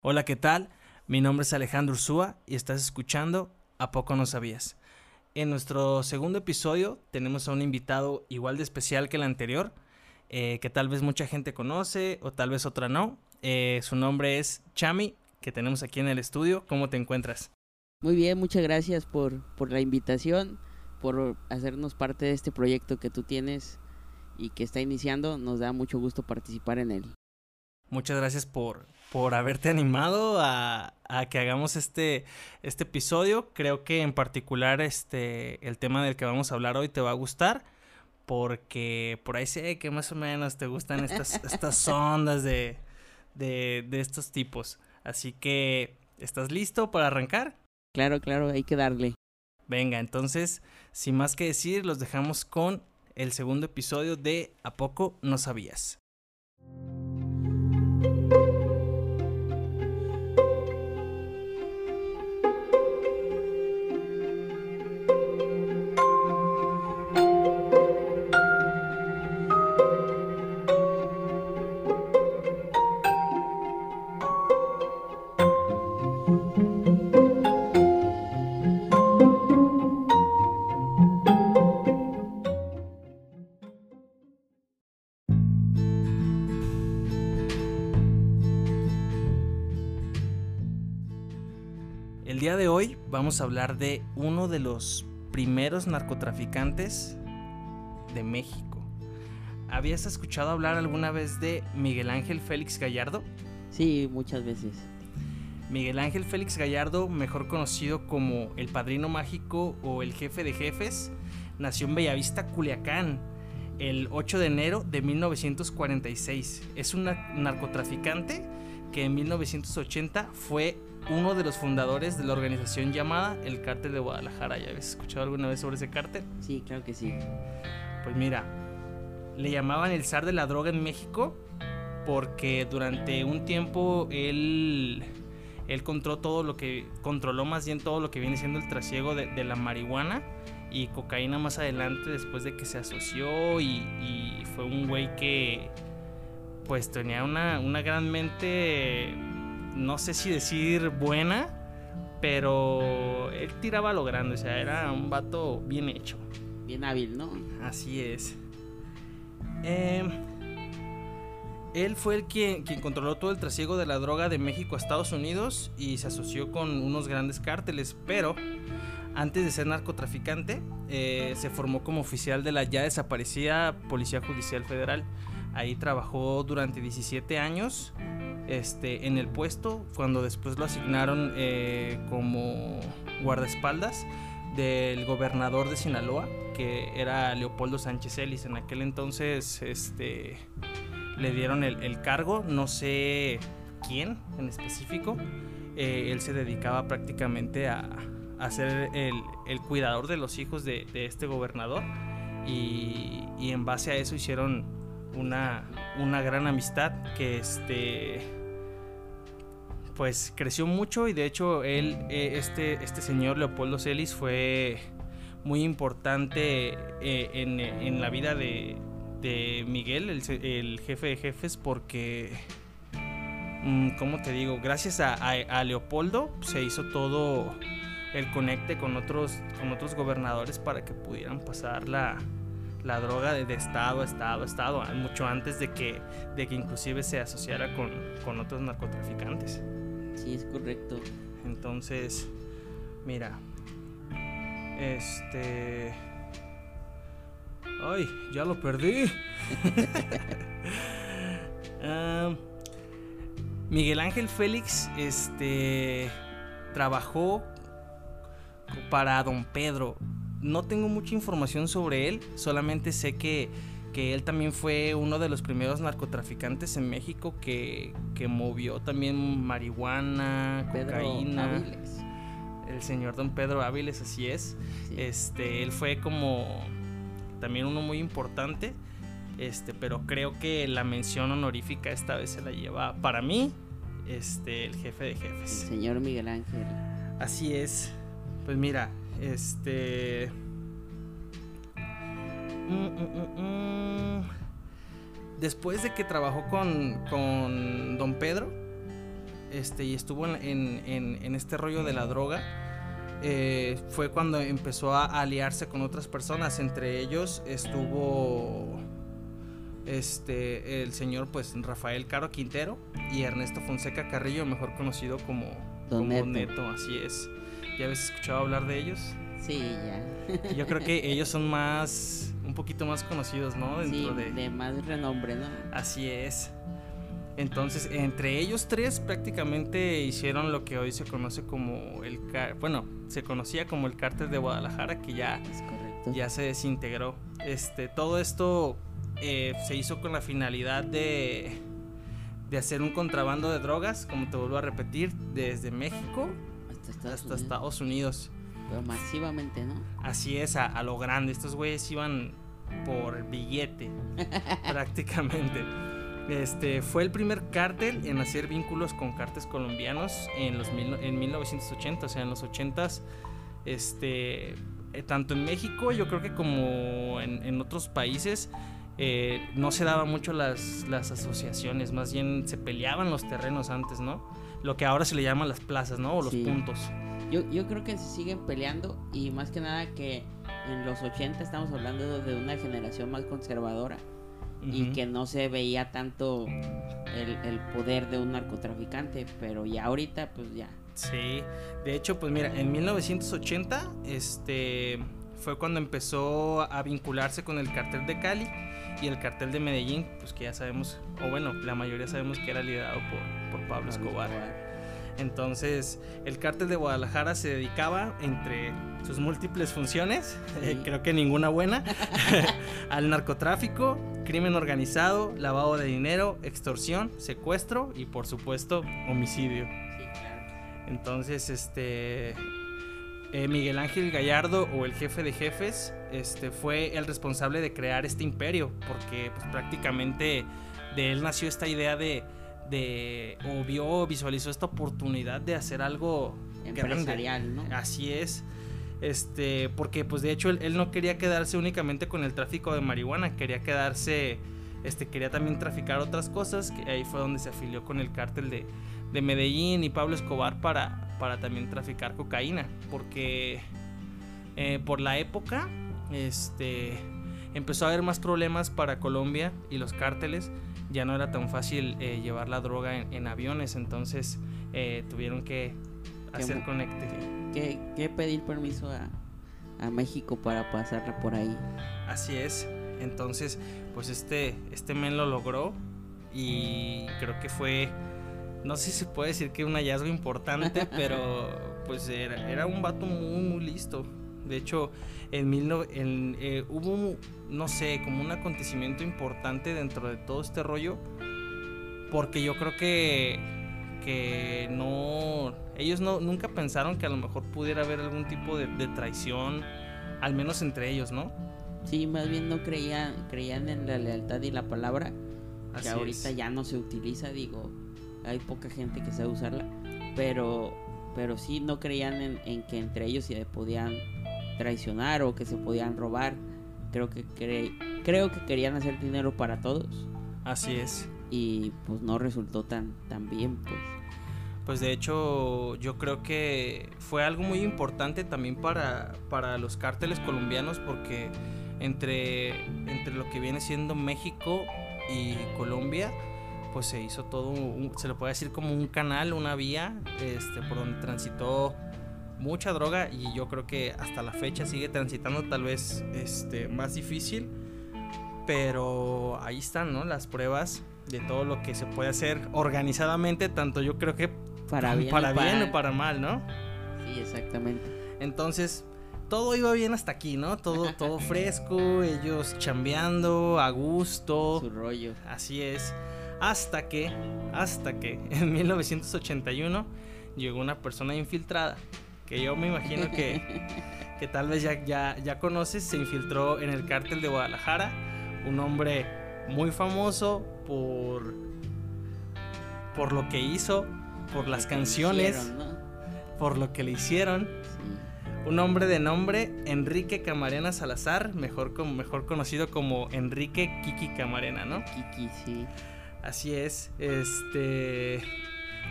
Hola, ¿qué tal? Mi nombre es Alejandro Ursúa y estás escuchando ¿A poco no sabías? En nuestro segundo episodio tenemos a un invitado igual de especial que el anterior, eh, que tal vez mucha gente conoce o tal vez otra no. Eh, su nombre es Chami, que tenemos aquí en el estudio. ¿Cómo te encuentras? Muy bien, muchas gracias por, por la invitación, por hacernos parte de este proyecto que tú tienes y que está iniciando. Nos da mucho gusto participar en él. Muchas gracias por, por haberte animado a, a, que hagamos este, este episodio. Creo que en particular este, el tema del que vamos a hablar hoy te va a gustar. Porque por ahí sé que más o menos te gustan estas, estas ondas de, de, de estos tipos. Así que, ¿estás listo para arrancar? Claro, claro, hay que darle. Venga, entonces, sin más que decir, los dejamos con el segundo episodio de ¿A poco no sabías? Vamos a hablar de uno de los primeros narcotraficantes de México. ¿Habías escuchado hablar alguna vez de Miguel Ángel Félix Gallardo? Sí, muchas veces. Miguel Ángel Félix Gallardo, mejor conocido como el Padrino Mágico o el Jefe de Jefes, nació en Bellavista, Culiacán, el 8 de enero de 1946. Es un narcotraficante que en 1980 fue uno de los fundadores de la organización llamada el Cártel de Guadalajara. ¿Ya habías escuchado alguna vez sobre ese cártel? Sí, claro que sí. Pues mira, le llamaban el zar de la droga en México porque durante un tiempo él, él controló todo lo que controló más bien todo lo que viene siendo el trasiego de, de la marihuana y cocaína más adelante después de que se asoció y, y fue un güey que pues tenía una, una gran mente no sé si decir buena, pero él tiraba lo grande, o sea, era un vato bien hecho. Bien hábil, ¿no? Así es. Eh, él fue el quien, quien controló todo el trasiego de la droga de México a Estados Unidos y se asoció con unos grandes cárteles, pero antes de ser narcotraficante, eh, se formó como oficial de la ya desaparecida Policía Judicial Federal. Ahí trabajó durante 17 años este, en el puesto, cuando después lo asignaron eh, como guardaespaldas del gobernador de Sinaloa, que era Leopoldo Sánchez Ellis. En aquel entonces este, le dieron el, el cargo, no sé quién en específico. Eh, él se dedicaba prácticamente a, a ser el, el, cuidador de los hijos de, de este gobernador. Y, y, en base a eso hicieron una, una gran amistad que este pues creció mucho y de hecho él, eh, este, este señor Leopoldo Celis fue muy importante eh, en, en, la vida de, Miguel, el, jefe de jefes, porque, mmm, ¿cómo te digo? Gracias a, Leopoldo se hizo todo el conecte con otros, con otros gobernadores para que pudieran pasar la, la droga de, de, estado a estado a estado, mucho antes de que, de que inclusive se asociara con, con otros narcotraficantes. Sí, es correcto. Entonces, mira, este... Ay, ya lo perdí. uh, Miguel Ángel Félix, este, trabajó para Don Pedro. No tengo mucha información sobre él, solamente sé que que él también fue uno de los primeros narcotraficantes en México que, que movió también marihuana, Pedro cocaína. Áviles. El señor Don Pedro Áviles, así es. Sí. Este, él fue como también uno muy importante. Este, pero creo que la mención honorífica esta vez se la lleva para mí, este, el jefe de jefes. El señor Miguel Ángel. Así es. Pues mira, este Mm, mm, mm, Después de que trabajó con, con Don Pedro, este, y estuvo en, en, este rollo de la droga, eh, fue cuando empezó a aliarse con otras personas. Entre ellos estuvo este, el señor pues Rafael Caro Quintero y Ernesto Fonseca Carrillo, mejor conocido como, Don como Neto. así es. ¿Ya habéis escuchado hablar de ellos? Sí, ya. Yo creo que ellos son más, un poquito más conocidos, ¿no? Dentro de... de más renombre, ¿no? Así es. Entonces, entre ellos tres prácticamente hicieron lo que hoy se conoce como el... Bueno, se conocía como el cártel de Guadalajara, que ya, ya se desintegró. Este, todo esto eh, se hizo con la finalidad de, de hacer un contrabando de drogas, como te vuelvo a repetir, desde México hasta Estados, Unidos. Pero masivamente, ¿no? Así es, a, a lo grande. Estos güeyes iban por billete, prácticamente. Este, fue el primer cártel en hacer vínculos con cárteles colombianos en, los en 1980, o sea, en los 80s, este, eh, tanto en México, yo creo que como en, otros países, eh, no se daban mucho las, las, asociaciones, más bien se peleaban los terrenos antes, ¿no? Lo que ahora se le llama las plazas, ¿no? O los puntos. Yo, yo creo que se siguen peleando y más que nada que en los 80 estamos hablando de una generación más conservadora y que no se veía tanto el, poder de un narcotraficante, pero ya ahorita pues ya. Sí, de hecho pues mira, en 1980 este, fue cuando empezó a vincularse con el cartel de Cali y el cartel de Medellín, pues que ya sabemos, o bueno, la mayoría sabemos que era liderado por, por Pablo, Escobar. Entonces, el cártel de Guadalajara se dedicaba, entre sus múltiples funciones, creo que ninguna buena, al narcotráfico, crimen organizado, lavado de dinero, extorsión, secuestro y, por supuesto, homicidio. Entonces, este. Eh, Miguel Ángel Gallardo o el jefe de jefes este, fue el responsable de crear este imperio porque pues, prácticamente de él nació esta idea de, de o vio visualizó esta oportunidad de hacer algo empresarial, ¿no? Así es. Este, porque pues de hecho él, no quería quedarse únicamente con el tráfico de marihuana, quería quedarse este quería también traficar otras cosas, que ahí fue donde se afilió con el cártel de, de Medellín y Pablo Escobar para, para también traficar cocaína, porque eh, por la época este empezó a haber más problemas para Colombia y los cárteles ya no era tan fácil eh, llevar la droga en, aviones, entonces eh, tuvieron que hacer conecte. Que, pedir permiso a, México para pasarla por ahí. Así es, entonces pues este, este men lo logró y creo que fue, no sé si se puede decir que un hallazgo importante, pero pues era, era un vato muy, muy listo. De hecho, en, mil en eh, hubo, no sé, como un acontecimiento importante dentro de todo este rollo, porque yo creo que, que no, ellos no, nunca pensaron que a lo mejor pudiera haber algún tipo de, traición, al menos entre ellos, ¿no? Sí, más bien no creían, creían en la lealtad y la palabra, que ahorita ya no se utiliza, digo, hay poca gente que sabe usarla, pero, pero sí no creían en, en que entre ellos se podían traicionar o que se podían robar. Creo que creo que querían hacer dinero para todos. Así es. Y pues no resultó tan, tan bien, pues. Pues de hecho yo creo que fue algo muy importante también para, para los cárteles colombianos porque entre, entre lo que viene siendo México y Colombia, pues se hizo todo, se lo puede decir como un canal, una vía, este, por donde transitó mucha droga y yo creo que hasta la fecha sigue transitando tal vez este, más difícil. Pero ahí están, ¿no? Las pruebas de todo lo que se puede hacer organizadamente, tanto yo creo que para bien, para bien o para mal, ¿no? Sí, exactamente. Entonces, todo iba bien hasta aquí, ¿no? Todo, todo fresco, ellos chambeando, a gusto. Su rollo. Así es. Hasta que, hasta que en 1981 llegó una persona infiltrada que yo me imagino que, que tal vez ya, ya, ya conoces, se infiltró en el cártel de Guadalajara, un hombre muy famoso por, por lo que hizo, por las canciones, por lo que le hicieron. Un hombre de nombre Enrique Camarena Salazar, mejor, mejor conocido como Enrique Kiki Camarena, ¿no? Kiki, sí. Así es. Este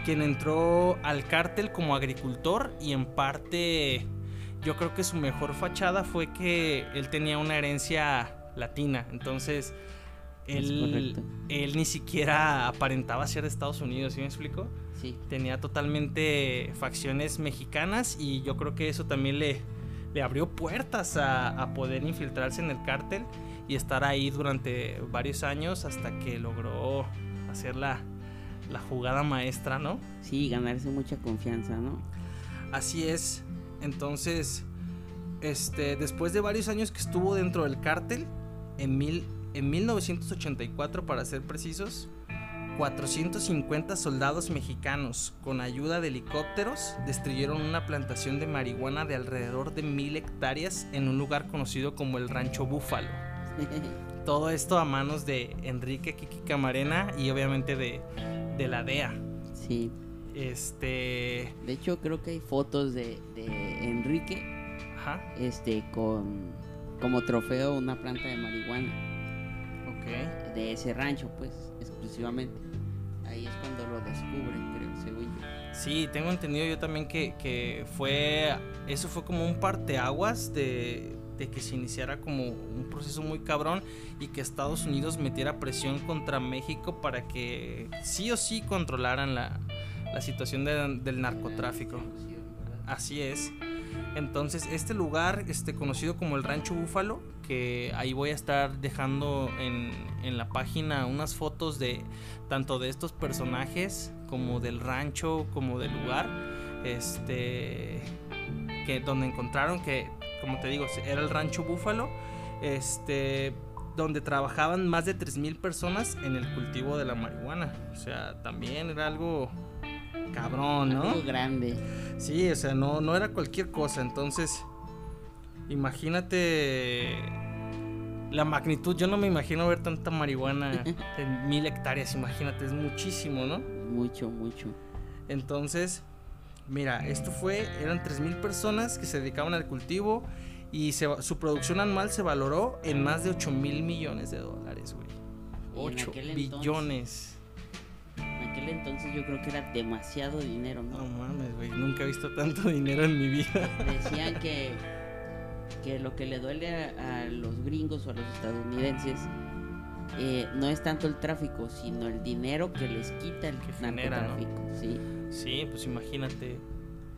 quien entró al cártel como agricultor y en parte yo creo que su mejor fachada fue que él tenía una herencia latina, entonces él, él ni siquiera aparentaba ser de Estados Unidos, ¿sí me explico? Sí. Tenía totalmente facciones mexicanas y yo creo que eso también le, le abrió puertas a, poder infiltrarse en el cártel y estar ahí durante varios años hasta que logró hacer la, la jugada maestra, ¿no? Sí, ganarse mucha confianza, ¿no? Así es. Entonces, este, después de varios años que estuvo dentro del cártel, en, mil, en 1984 para ser precisos, 450 soldados mexicanos con ayuda de helicópteros destruyeron una plantación de marihuana de alrededor de mil hectáreas en un lugar conocido como el Rancho Búfalo. Todo esto a manos de Enrique Kiki Camarena y obviamente de, de la DEA. Sí. Este. De hecho, creo que hay fotos de, de Enrique. Ajá. Este, con como trofeo una planta de marihuana. Ok. De ese rancho, pues, exclusivamente. Ahí es cuando lo descubren, creo, según yo. Sí, tengo entendido yo también que, que fue. Eso fue como un parteaguas de, de que se iniciara como un proceso muy cabrón y que Estados Unidos metiera presión contra México para que sí o sí controlaran la, la situación del narcotráfico. Así es. Entonces, este lugar, este, conocido como el Rancho Búfalo, que ahí voy a estar dejando en, en, la página unas fotos de tanto de estos personajes como del rancho, como del lugar, este, que donde encontraron que, como te digo, era el Rancho Búfalo, este, donde trabajaban más de 3.000 personas en el cultivo de la marihuana. O sea, también era algo cabrón, ¿no? Algo grande. Sí, o sea, no, no era cualquier cosa. Entonces, imagínate la magnitud. Yo no me imagino ver tanta marihuana en mil hectáreas. Imagínate, es muchísimo, ¿no? Mucho, mucho. Entonces, mira, esto fue, eran mil personas que se dedicaban al cultivo y su producción anual se valoró en más de 8 mil millones de dólares, güey. 8 billones aquel entonces yo creo que era demasiado dinero, ¿no? No mames, güey, nunca he visto tanto dinero en mi vida. Decían que, que lo que le duele a, los gringos o a los estadounidenses eh, no es tanto el tráfico, sino el dinero que les quita el que narcotráfico. ¿sí? sí, pues imagínate.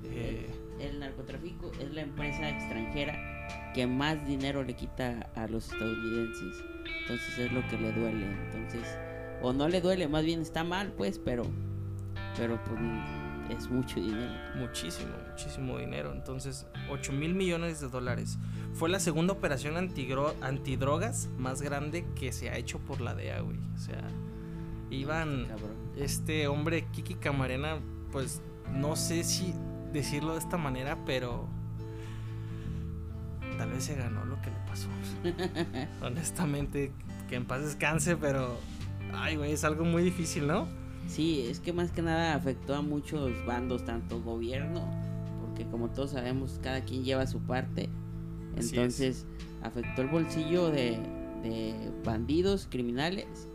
Eh, el, narcotráfico es la empresa extranjera que más dinero le quita a los estadounidenses. Entonces es lo que le duele. Entonces o no le duele, más bien está mal, pues, pero, pero pues es mucho dinero. Muchísimo, muchísimo dinero. Entonces, 8 mil millones de dólares. Fue la segunda operación antidrogas más grande que se ha hecho por la DEA, güey. O sea, iban. Este hombre, Kiki Camarena, pues no sé si decirlo de esta manera, pero tal vez se ganó lo que le pasó. Honestamente, que en paz descanse, pero Ay, güey, es algo muy difícil, ¿no? Sí, es que más que nada afectó a muchos bandos, tanto gobierno, porque como todos sabemos, cada quien lleva su parte. Entonces, afectó el bolsillo de, bandidos, criminales,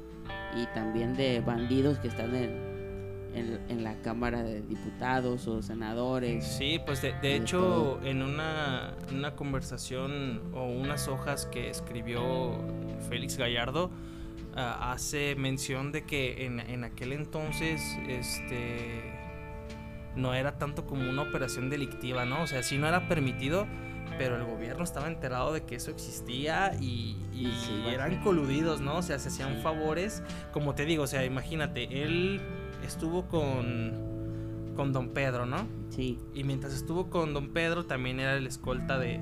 y también de bandidos que están en, en, la Cámara de Diputados o senadores. Sí, pues de, de hecho en una, una, conversación o unas hojas que escribió Félix Gallardo, Ah, hace mención de que en, en, aquel entonces este no era tanto como una operación delictiva, ¿no? O sea, sí no era permitido, pero el gobierno estaba enterado de que eso existía y, eran coludidos, ¿no? O sea, se hacían favores. Como te digo, o sea, imagínate, él estuvo con, con Don Pedro, ¿no? Sí. Y mientras estuvo con Don Pedro, también era el escolta de,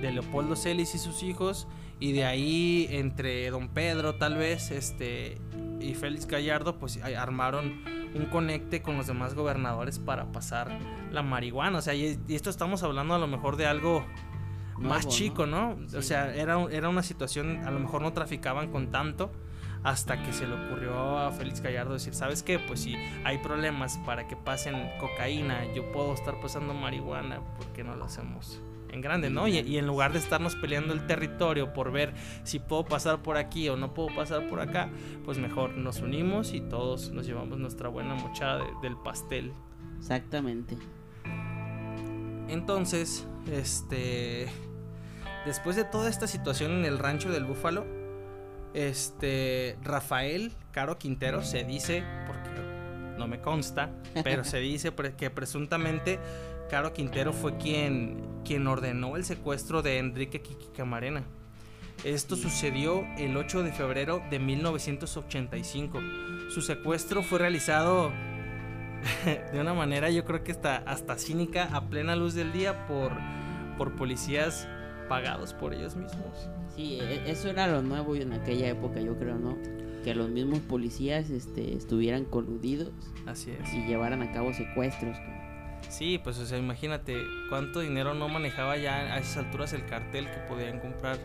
de Leopoldo Celis y sus hijos y de ahí entre Don Pedro tal vez este y Félix Gallardo pues armaron un conecte con los demás gobernadores para pasar la marihuana, o sea, y, esto estamos hablando a lo mejor de algo más chico, ¿no? O sea, era, era una situación, a lo mejor no traficaban con tanto hasta que se le ocurrió a Félix Gallardo decir, ¿sabes qué? Pues si hay problemas para que pasen cocaína, yo puedo estar pasando marihuana, ¿por qué no lo hacemos? En grande, ¿no? Y, en lugar de estarnos peleando el territorio por ver si puedo pasar por aquí o no puedo pasar por acá, pues mejor nos unimos y todos nos llevamos nuestra buena mochada del pastel. Exactamente. Entonces, este, después de toda esta situación en el rancho del Búfalo, este, Rafael Caro Quintero se dice, porque no me consta, pero se dice que presuntamente Caro Quintero fue quien, quien ordenó el secuestro de Enrique Kiki Camarena. Esto sucedió el 8 de febrero de 1985. Su secuestro fue realizado de una manera yo creo que está hasta cínica a plena luz del día por, por policías pagados por ellos mismos. Sí, e, eso era lo nuevo en aquella época, yo creo, ¿no? Que los mismos policías este, estuvieran coludidos. Así es. Y llevaran a cabo secuestros. Sí, pues o sea, imagínate cuánto dinero no manejaba ya a esas alturas el cartel que podían comprar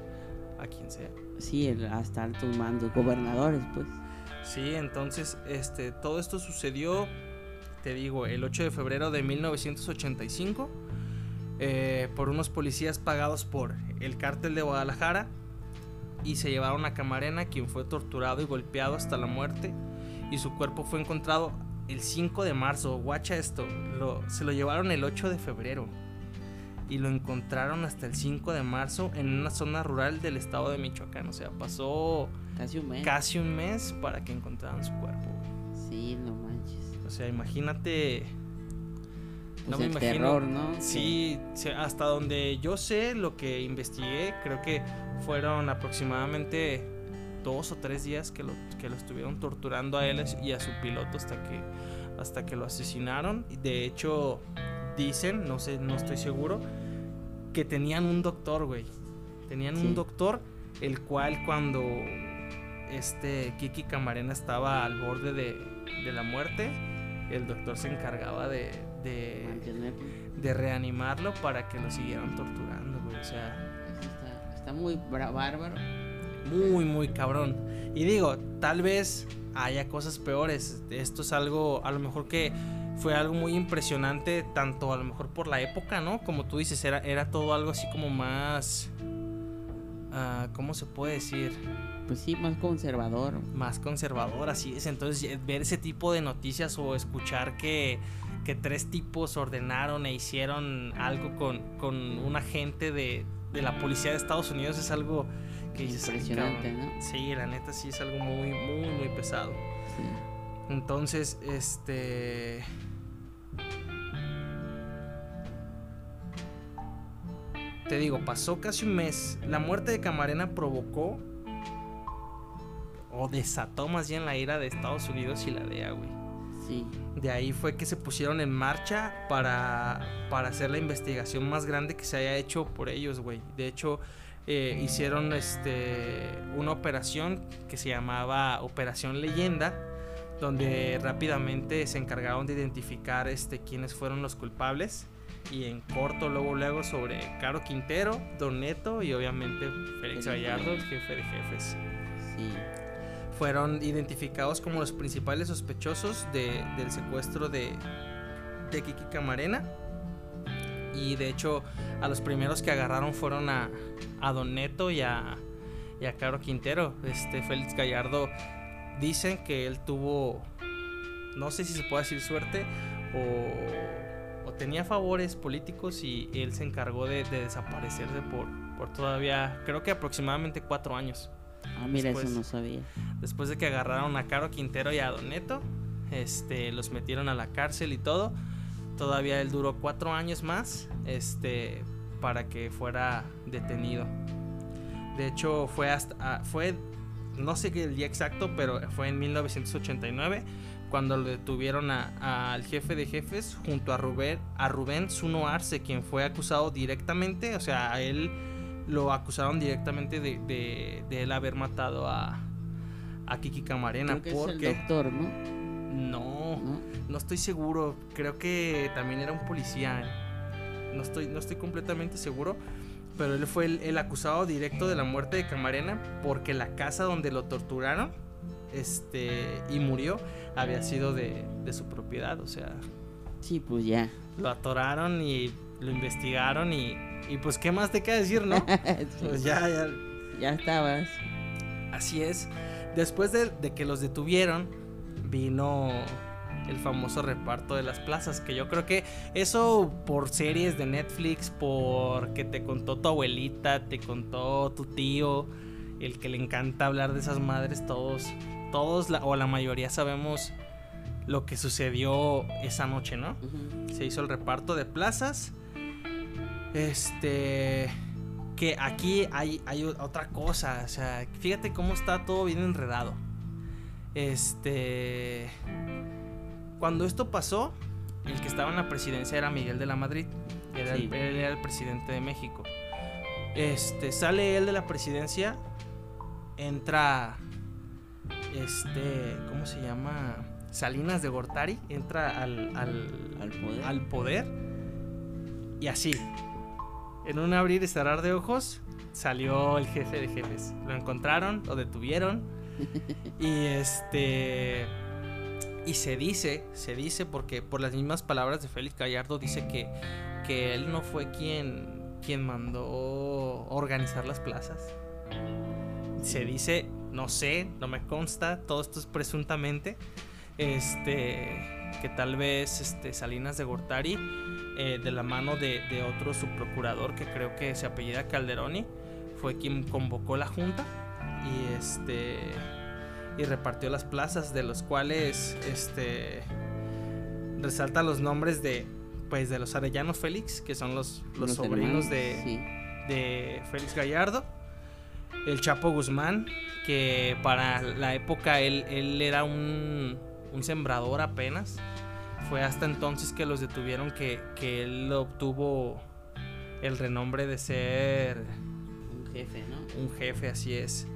a quien sea. Sí, hasta altos mandos, gobernadores, pues. Sí, entonces, este, todo esto sucedió, te digo, el 8 de febrero de 1985 eh, por unos policías pagados por el cártel de Guadalajara y se llevaron a Camarena, quien fue torturado y golpeado hasta la muerte y su cuerpo fue encontrado el 5 de marzo, guacha esto, se lo llevaron el 8 de febrero y lo encontraron hasta el 5 de marzo en una zona rural del estado de Michoacán. O sea, pasó casi un mes, casi un mes para que encontraran su cuerpo. Sí, no manches. O sea, imagínate. Pues no me imagino. Terror, ¿no? Sí, hasta donde yo sé, lo que investigué, creo que fueron aproximadamente dos o tres días que lo, que lo estuvieron torturando a él y a su piloto hasta que, hasta que lo asesinaron. De hecho, dicen, no sé, no estoy seguro, que tenían un doctor, güey. Tenían un doctor, el cual cuando este Kiki Camarena estaba al borde de, de la muerte, el doctor se encargaba de, de, de, reanimarlo para que lo siguieran torturando, güey. O sea, está, está muy bárbaro muy, muy cabrón. Y digo, tal vez haya cosas peores. Esto es algo, a lo mejor que fue algo muy impresionante, tanto a lo mejor por la época, ¿no? Como tú dices, era, era todo algo así como más... Uh, ¿Cómo se puede decir? Pues sí, más conservador. Más conservador, así es. Entonces, eh, ver ese tipo de noticias o escuchar que, que tres tipos ordenaron e hicieron algo con, con un agente de, de la policía de Estados Unidos es algo Impresionante, ¿no? Sí, la neta sí es algo muy, muy, muy pesado. Entonces, este. Te digo, pasó casi un mes. La muerte de Camarena provocó o desató más bien la ira de Estados Unidos y la DEA, güey. Sí. De ahí fue que se pusieron en marcha para, para hacer la investigación más grande que se haya hecho por ellos, güey. De hecho, eh, hicieron este, una operación que se llamaba Operación Leyenda, donde rápidamente se encargaron de identificar este, quiénes fueron los culpables. Y en corto, luego, luego, sobre Caro Quintero, Don Neto y obviamente Félix Gallardo, el jefe de jefes. Fueron identificados como los principales sospechosos del secuestro de, de Kiki Camarena y de hecho, a los primeros que agarraron fueron a, a Don Neto y a, y a Caro Quintero. Este Félix Gallardo dicen que él tuvo, no sé si se puede decir suerte, o, o tenía favores políticos y él se encargó de, desaparecerse por, por todavía, creo que aproximadamente cuatro años. Ah, mira, eso no sabía. Después de que agarraron a Caro Quintero y a Don Neto, este, los metieron a la cárcel y todo. Todavía él duró cuatro años más este, para que fuera detenido. De hecho, fue hasta. Ah, fue. No sé el día exacto, pero fue en 1989 cuando lo detuvieron al jefe de jefes junto a Rubén, a Rubén Zuno Arce, quien fue acusado directamente, o sea, a él lo acusaron directamente de, de, él haber matado a, a Kiki Camarena. porque, es el doctor, ¿no? No, no, estoy seguro. Creo que también era un policía. No estoy, no estoy completamente seguro. Pero él fue el, acusado directo de la muerte de Camarena porque la casa donde lo torturaron este, y murió había sido de, de su propiedad. O sea. Sí, pues ya. Lo atoraron y lo investigaron y Y pues, ¿qué más te queda decir, no? Pues ya, ya. Ya estabas. Así es. Después de, que los detuvieron, vino el famoso reparto de las plazas, que yo creo que eso por series de Netflix, porque te contó tu abuelita, te contó tu tío, el que le encanta hablar de esas madres, todos, todos o la mayoría sabemos lo que sucedió esa noche, ¿no? Se hizo el reparto de plazas. Este. Que aquí hay, hay otra cosa. O sea, fíjate cómo está todo bien enredado. Este. Cuando esto pasó, el que estaba en la presidencia era Miguel de la Madrid. Era él era el presidente de México. Este, sale él de la presidencia. Entra. Este. ¿Cómo se llama? Salinas de Gortari entra al, al, poder. Y así, en un abrir y cerrar de ojos, salió el jefe de jefes. Lo encontraron, lo detuvieron. y este. Y se dice, se dice, porque por las mismas palabras de Félix Gallardo, dice que, que él no fue quien, quien mandó organizar las plazas. Se dice, no sé, no me consta, todo esto es presuntamente este que tal vez este, Salinas de Gortari, eh, de la mano de, otro subprocurador que creo que se apellida Calderoni, fue quien convocó la junta y este y repartió las plazas, de los cuales este resalta los nombres de pues de los Arellanos Félix, que son los, los, sobrinos de, de Félix Gallardo. El Chapo Guzmán, que para la época él, él era un un sembrador apenas. Fue hasta entonces que los detuvieron que, él obtuvo el renombre de ser... Un jefe, ¿no? Un jefe, así es.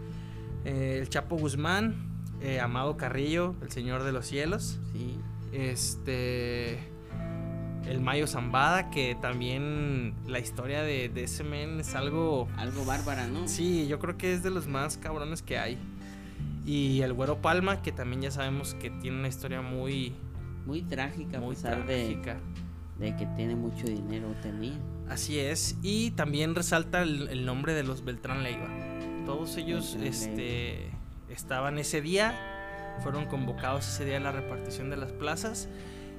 Eh, el Chapo Guzmán, eh, Amado Carrillo, el Señor de los Cielos. Sí. Este... El Mayo Zambada, que también la historia de, de ese men es algo... Algo bárbara, ¿no? Sí, yo creo que es de los más cabrones que hay. Y el Güero Palma, que también ya sabemos que tiene una historia muy... Muy trágica, muy a trágica. De, que tiene mucho dinero, tenía. Así es. Y también resalta el, nombre de los Beltrán Leiva. Todos ellos este, estaban ese día, fueron convocados ese día a la repartición de las plazas.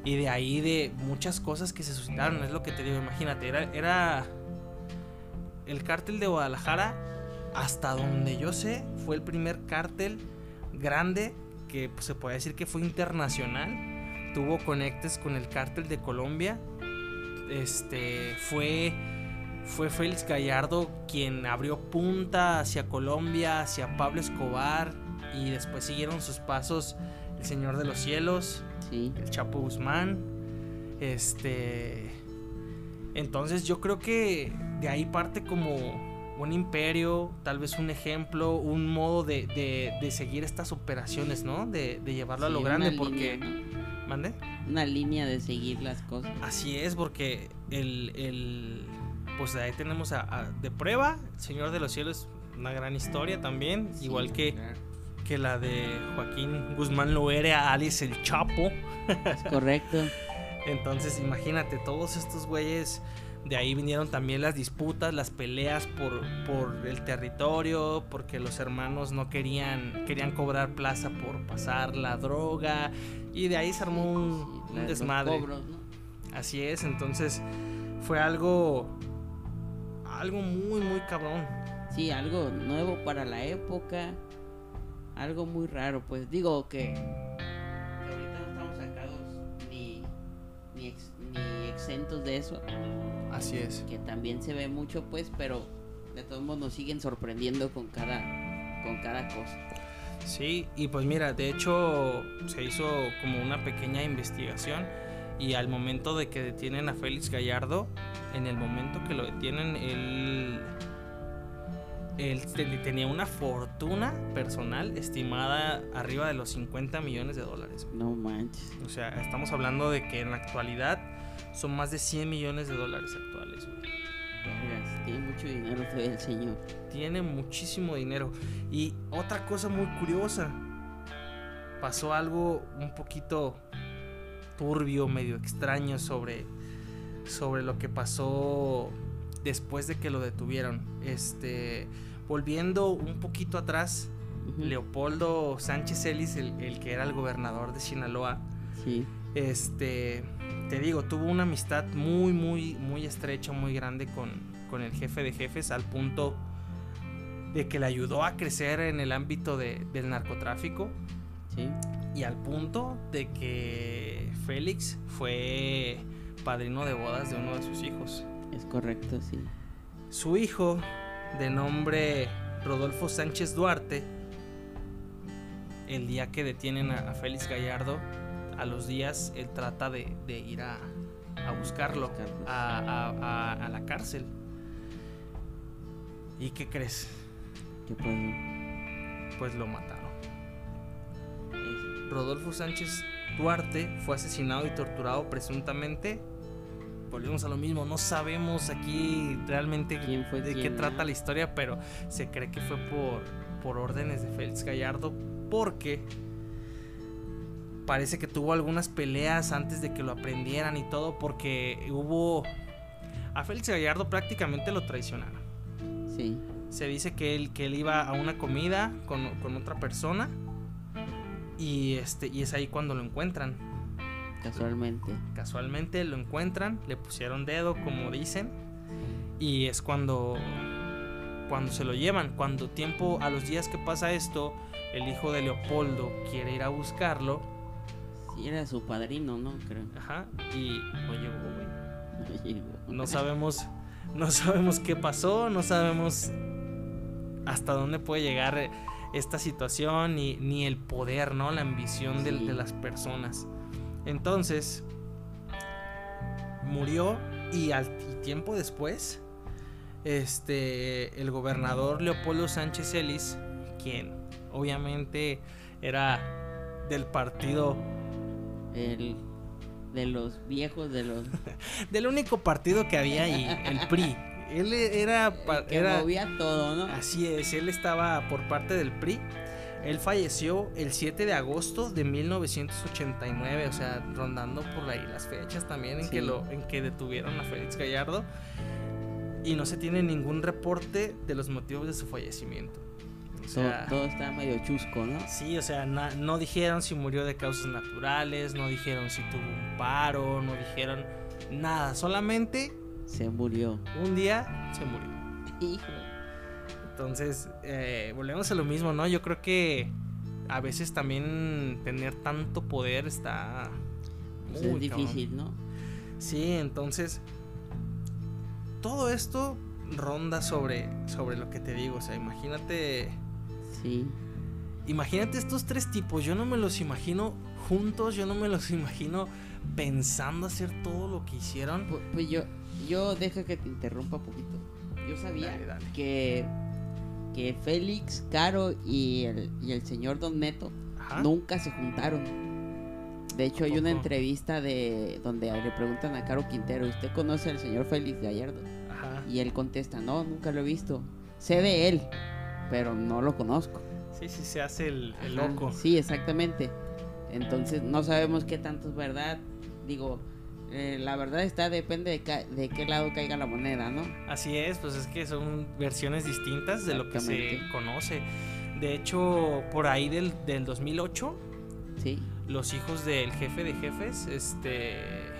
Y de ahí de muchas cosas que se suscitaron, es lo que te digo, imagínate, era, el cártel de Guadalajara, hasta donde yo sé, fue el primer cártel grande que pues, se puede decir que fue internacional. Tuvo conectes con el cártel de Colombia. Este fue fue Félix Gallardo quien abrió punta hacia Colombia, hacia Pablo Escobar y después siguieron sus pasos el Señor de los Cielos, el Chapo Guzmán. Este entonces yo creo que de ahí parte como un imperio, tal vez un ejemplo, un modo de, seguir estas operaciones, ¿no? De, llevarlo a lo grande, porque... ¿Mande? Una línea de seguir las cosas. Así es, porque el... pues ahí tenemos a, De Prueba, Señor de los Cielos, una gran historia también, igual que... que la de Joaquín Guzmán Loera, Alice el Chapo. correcto. Entonces, imagínate, todos estos güeyes de ahí vinieron también las disputas, las peleas por, por el territorio, porque los hermanos no querían, querían cobrar plaza por pasar la droga. Y de ahí se armó un, desmadre. Así es, entonces fue algo. algo muy, muy cabrón. Sí, algo nuevo para la época. Algo muy raro, pues digo que, ahorita no estamos sacados ni, ni, ni exentos de eso Así es. Que también se ve mucho, pues, pero de todos modos nos siguen sorprendiendo con cada, con cada cosa. Sí, y pues mira, de hecho se hizo como una pequeña investigación y al momento de que detienen a Félix Gallardo, en el momento que lo detienen, él, él tenía una fortuna personal estimada arriba de los 50 millones de dólares. No manches. O sea, estamos hablando de que en la actualidad son más de 100 millones de dólares actuales, tiene mucho dinero el señor. Tiene muchísimo dinero. Y otra cosa muy curiosa. Pasó algo un poquito turbio, medio extraño sobre, sobre lo que pasó después de que lo detuvieron. Este, volviendo un poquito atrás, Leopoldo Sánchez Ellis, el, que era el gobernador de Sinaloa, este, te digo, tuvo una amistad muy, muy, muy estrecha, muy grande con, con el jefe de jefes, al punto de que le ayudó a crecer en el ámbito del narcotráfico. Y al punto de que Félix fue padrino de bodas de uno de sus hijos. Es correcto, sí. Su hijo, de nombre Rodolfo Sánchez Duarte, el día que detienen a, Félix Gallardo, a los días él trata de, ir a, buscarlo, a, la cárcel. ¿Y qué crees? ¿Qué pasó? Pues lo mataron. Rodolfo Sánchez Duarte fue asesinado y torturado presuntamente. Volvemos a lo mismo, no sabemos aquí realmente de qué trata la historia, pero se cree que fue por, por órdenes de Félix Gallardo porque parece que tuvo algunas peleas antes de que lo aprendieran y todo porque hubo... A Félix Gallardo prácticamente lo traicionaron. Sí. Se dice que él, que él iba a una comida con, con otra persona y, este, y es ahí cuando lo encuentran. Casualmente. Casualmente lo encuentran, le pusieron dedo, como dicen. Y es cuando, cuando se lo llevan. Cuando tiempo, a los días que pasa esto, el hijo de Leopoldo quiere ir a buscarlo. Sí, era su padrino, ¿no? Creo. Ajá. Y no llegó, güey. No sabemos, no sabemos qué pasó, no sabemos hasta dónde puede llegar esta situación ni el poder, ¿no? La ambición de, las personas. Entonces, murió y al tiempo después, este, el gobernador Leopoldo Sánchez Ellis, quien obviamente era del partido... El, de los viejos, de los... del único partido que había ahí, el PRI. Él era. que era, movía todo, ¿no? Así es, él estaba por parte del PRI. Él falleció el 7 de agosto de 1989, o sea, rondando por ahí las fechas también en, que, lo, en que detuvieron a Félix Gallardo. Y no se tiene ningún reporte de los motivos de su fallecimiento. todo, está medio chusco, ¿no? Sí, o sea, no dijeron si murió de causas naturales, no dijeron si tuvo un paro, no dijeron nada, solamente se murió. Un día se murió. Hijo. Entonces, eh, volvemos a lo mismo, ¿no? Yo creo que a veces también tener tanto poder está pues muy difícil, ¿no? Sí, entonces todo esto ronda sobre sobre lo que te digo, o sea, imagínate Sí. Imagínate estos tres tipos, yo no me los imagino juntos, yo no me los imagino pensando hacer todo lo que hicieron. pues yo yo deja que te interrumpa un poquito. Yo sabía que que Félix, Caro y el, y el señor Don Neto nunca se juntaron. De hecho, hay una entrevista de donde le preguntan a Caro Quintero, ¿usted conoce al señor Félix Gallardo? Y él contesta, no, nunca lo he visto. Sé de él, pero no lo conozco. Sí, sí, se hace el, el loco. Sí, exactamente. Entonces, no sabemos qué tanto es verdad. Digo, eh, la verdad está, depende de, qué lado caiga la moneda, ¿no? Así es, pues es que son versiones distintas de lo que se conoce. De hecho, por ahí del, del 2008, ¿Sí? los hijos del jefe de jefes, este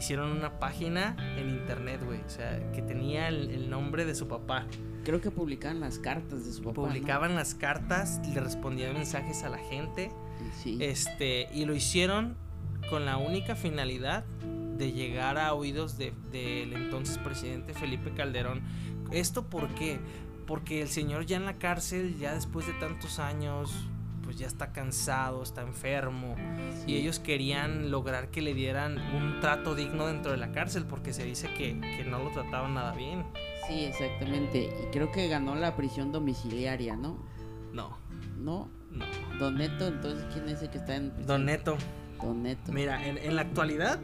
hicieron una página en internet, güey. O sea, que tenía el, nombre de su papá. Creo que publicaban las cartas de su papá. Publicaban las cartas, le respondían mensajes a la gente. Sí. Este, y lo hicieron con la única finalidad de llegar a oídos del de, entonces presidente Felipe Calderón. ¿Esto por qué? Porque el señor ya en la cárcel, ya después de tantos años, pues ya está cansado, está enfermo. Y ellos querían lograr que le dieran un trato digno dentro de la cárcel, porque se dice que, que no lo trataban nada bien. Sí, exactamente. Y creo que ganó la prisión domiciliaria, ¿no? No. ¿No? No. Don Neto, entonces, ¿quién es el que está en prisión? Don Neto. Don Neto. Mira, en, en la actualidad,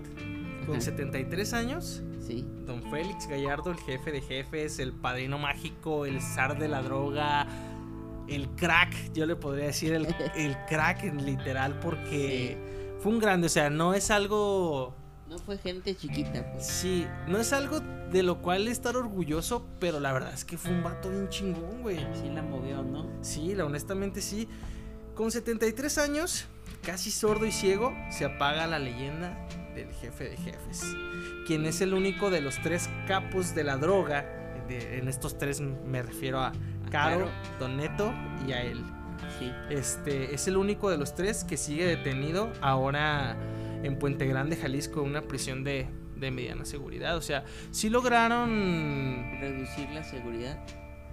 con 73 años, sí. don Félix Gallardo, el jefe de jefes, el padrino mágico, el zar de la droga, el crack, yo le podría decir el, el crack en literal porque fue un grande, o sea, no es algo No fue gente chiquita, pues. Sí, no es algo de lo cual estar orgulloso, pero la verdad es que fue un vato bien chingón, güey. Sí la movió, ¿no? Sí, la honestamente sí. Con 73 años, casi sordo y ciego, se apaga la leyenda del jefe de jefes, quien es el único de los tres capos de la droga. en estos tres me refiero a Caro, Don Neto y a él. Sí. Este es el único de los tres que sigue detenido ahora en Puente Grande, Jalisco, una prisión de, de mediana seguridad. O sea, sí lograron reducir la seguridad.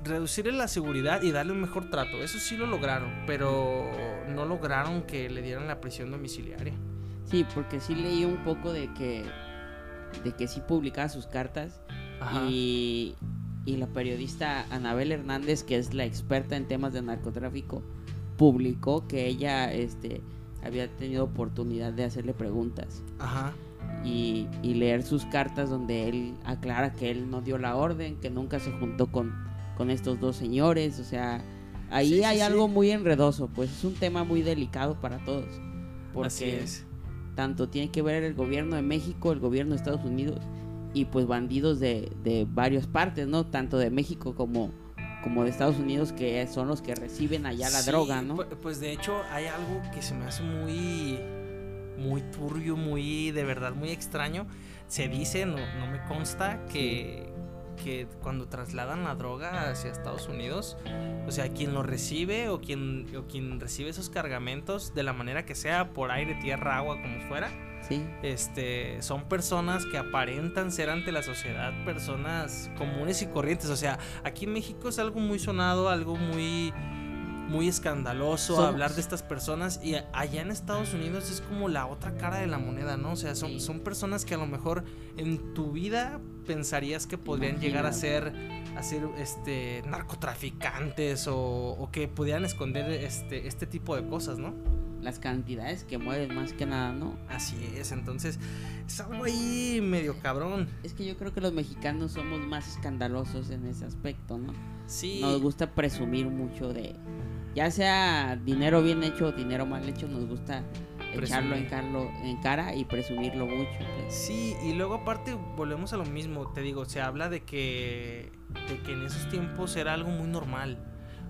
Reducir la seguridad y darle un mejor trato. Eso sí lo lograron, pero no lograron que le dieran la prisión domiciliaria. Sí, porque sí leí un poco de que de que sí publicaba sus cartas y, y la periodista Anabel Hernández, que es la experta en temas de narcotráfico, publicó que ella este había tenido oportunidad de hacerle preguntas. Ajá. Y, y, leer sus cartas donde él aclara que él no dio la orden, que nunca se juntó con, con estos dos señores. O sea, ahí hay algo muy enredoso, pues es un tema muy delicado para todos. Porque tanto tiene que ver el gobierno de México, el gobierno de Estados Unidos y pues bandidos de, de varias partes, ¿no? Tanto de México como, como de Estados Unidos que son los que reciben allá la droga, ¿no? Pues de hecho hay algo que se me hace muy muy turbio, muy de verdad muy extraño. Se dice, no, no me consta que, que cuando trasladan la droga hacia Estados Unidos, o sea, quien lo recibe o quien, o quien recibe esos cargamentos de la manera que sea, por aire, tierra, agua, como fuera, este, son personas que aparentan ser ante la sociedad personas comunes y corrientes. O sea, aquí en México es algo muy sonado, algo muy muy escandaloso hablar de estas personas y allá en Estados Unidos es como la otra cara de la moneda, ¿no? O sea, son, son personas que a lo mejor en tu vida pensarías que podrían llegar a ser, a ser este, narcotraficantes o, o, que pudieran esconder este, este tipo de cosas, ¿no? las cantidades que mueven más que nada, ¿no? Así es, entonces es algo ahí medio cabrón. Es que yo creo que los mexicanos somos más escandalosos en ese aspecto, ¿no? Sí. Nos gusta presumir mucho de, ya sea dinero bien hecho o dinero mal hecho, nos gusta echarlo en, en cara y presumirlo mucho. Pues. Sí, y luego aparte volvemos a lo mismo, te digo, se habla de que, de que en esos tiempos era algo muy normal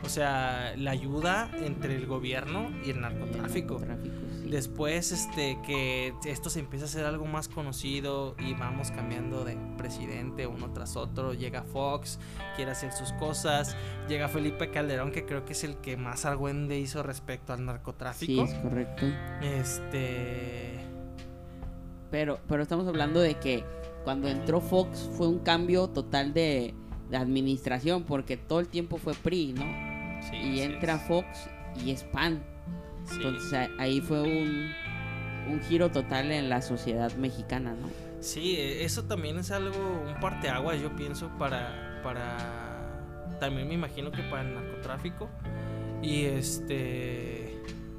o sea, la ayuda entre el gobierno y el narcotráfico. Después, este, que esto se empieza a hacer algo más conocido y vamos cambiando de presidente uno tras otro. Llega Fox, quiere hacer sus cosas. Llega Felipe Calderón, que creo que es el que más argüende hizo respecto al narcotráfico. Sí, es correcto. Este. Pero, pero estamos hablando de que cuando entró Fox fue un cambio total de, de administración, porque todo el tiempo fue PRI, ¿no? Y entra Fox y es pan. Entonces ahí fue un, un giro total en la sociedad mexicana, ¿no? Sí, e, eso también es algo, un parteaguas, yo pienso, para, para, también me imagino que para el narcotráfico. Y este,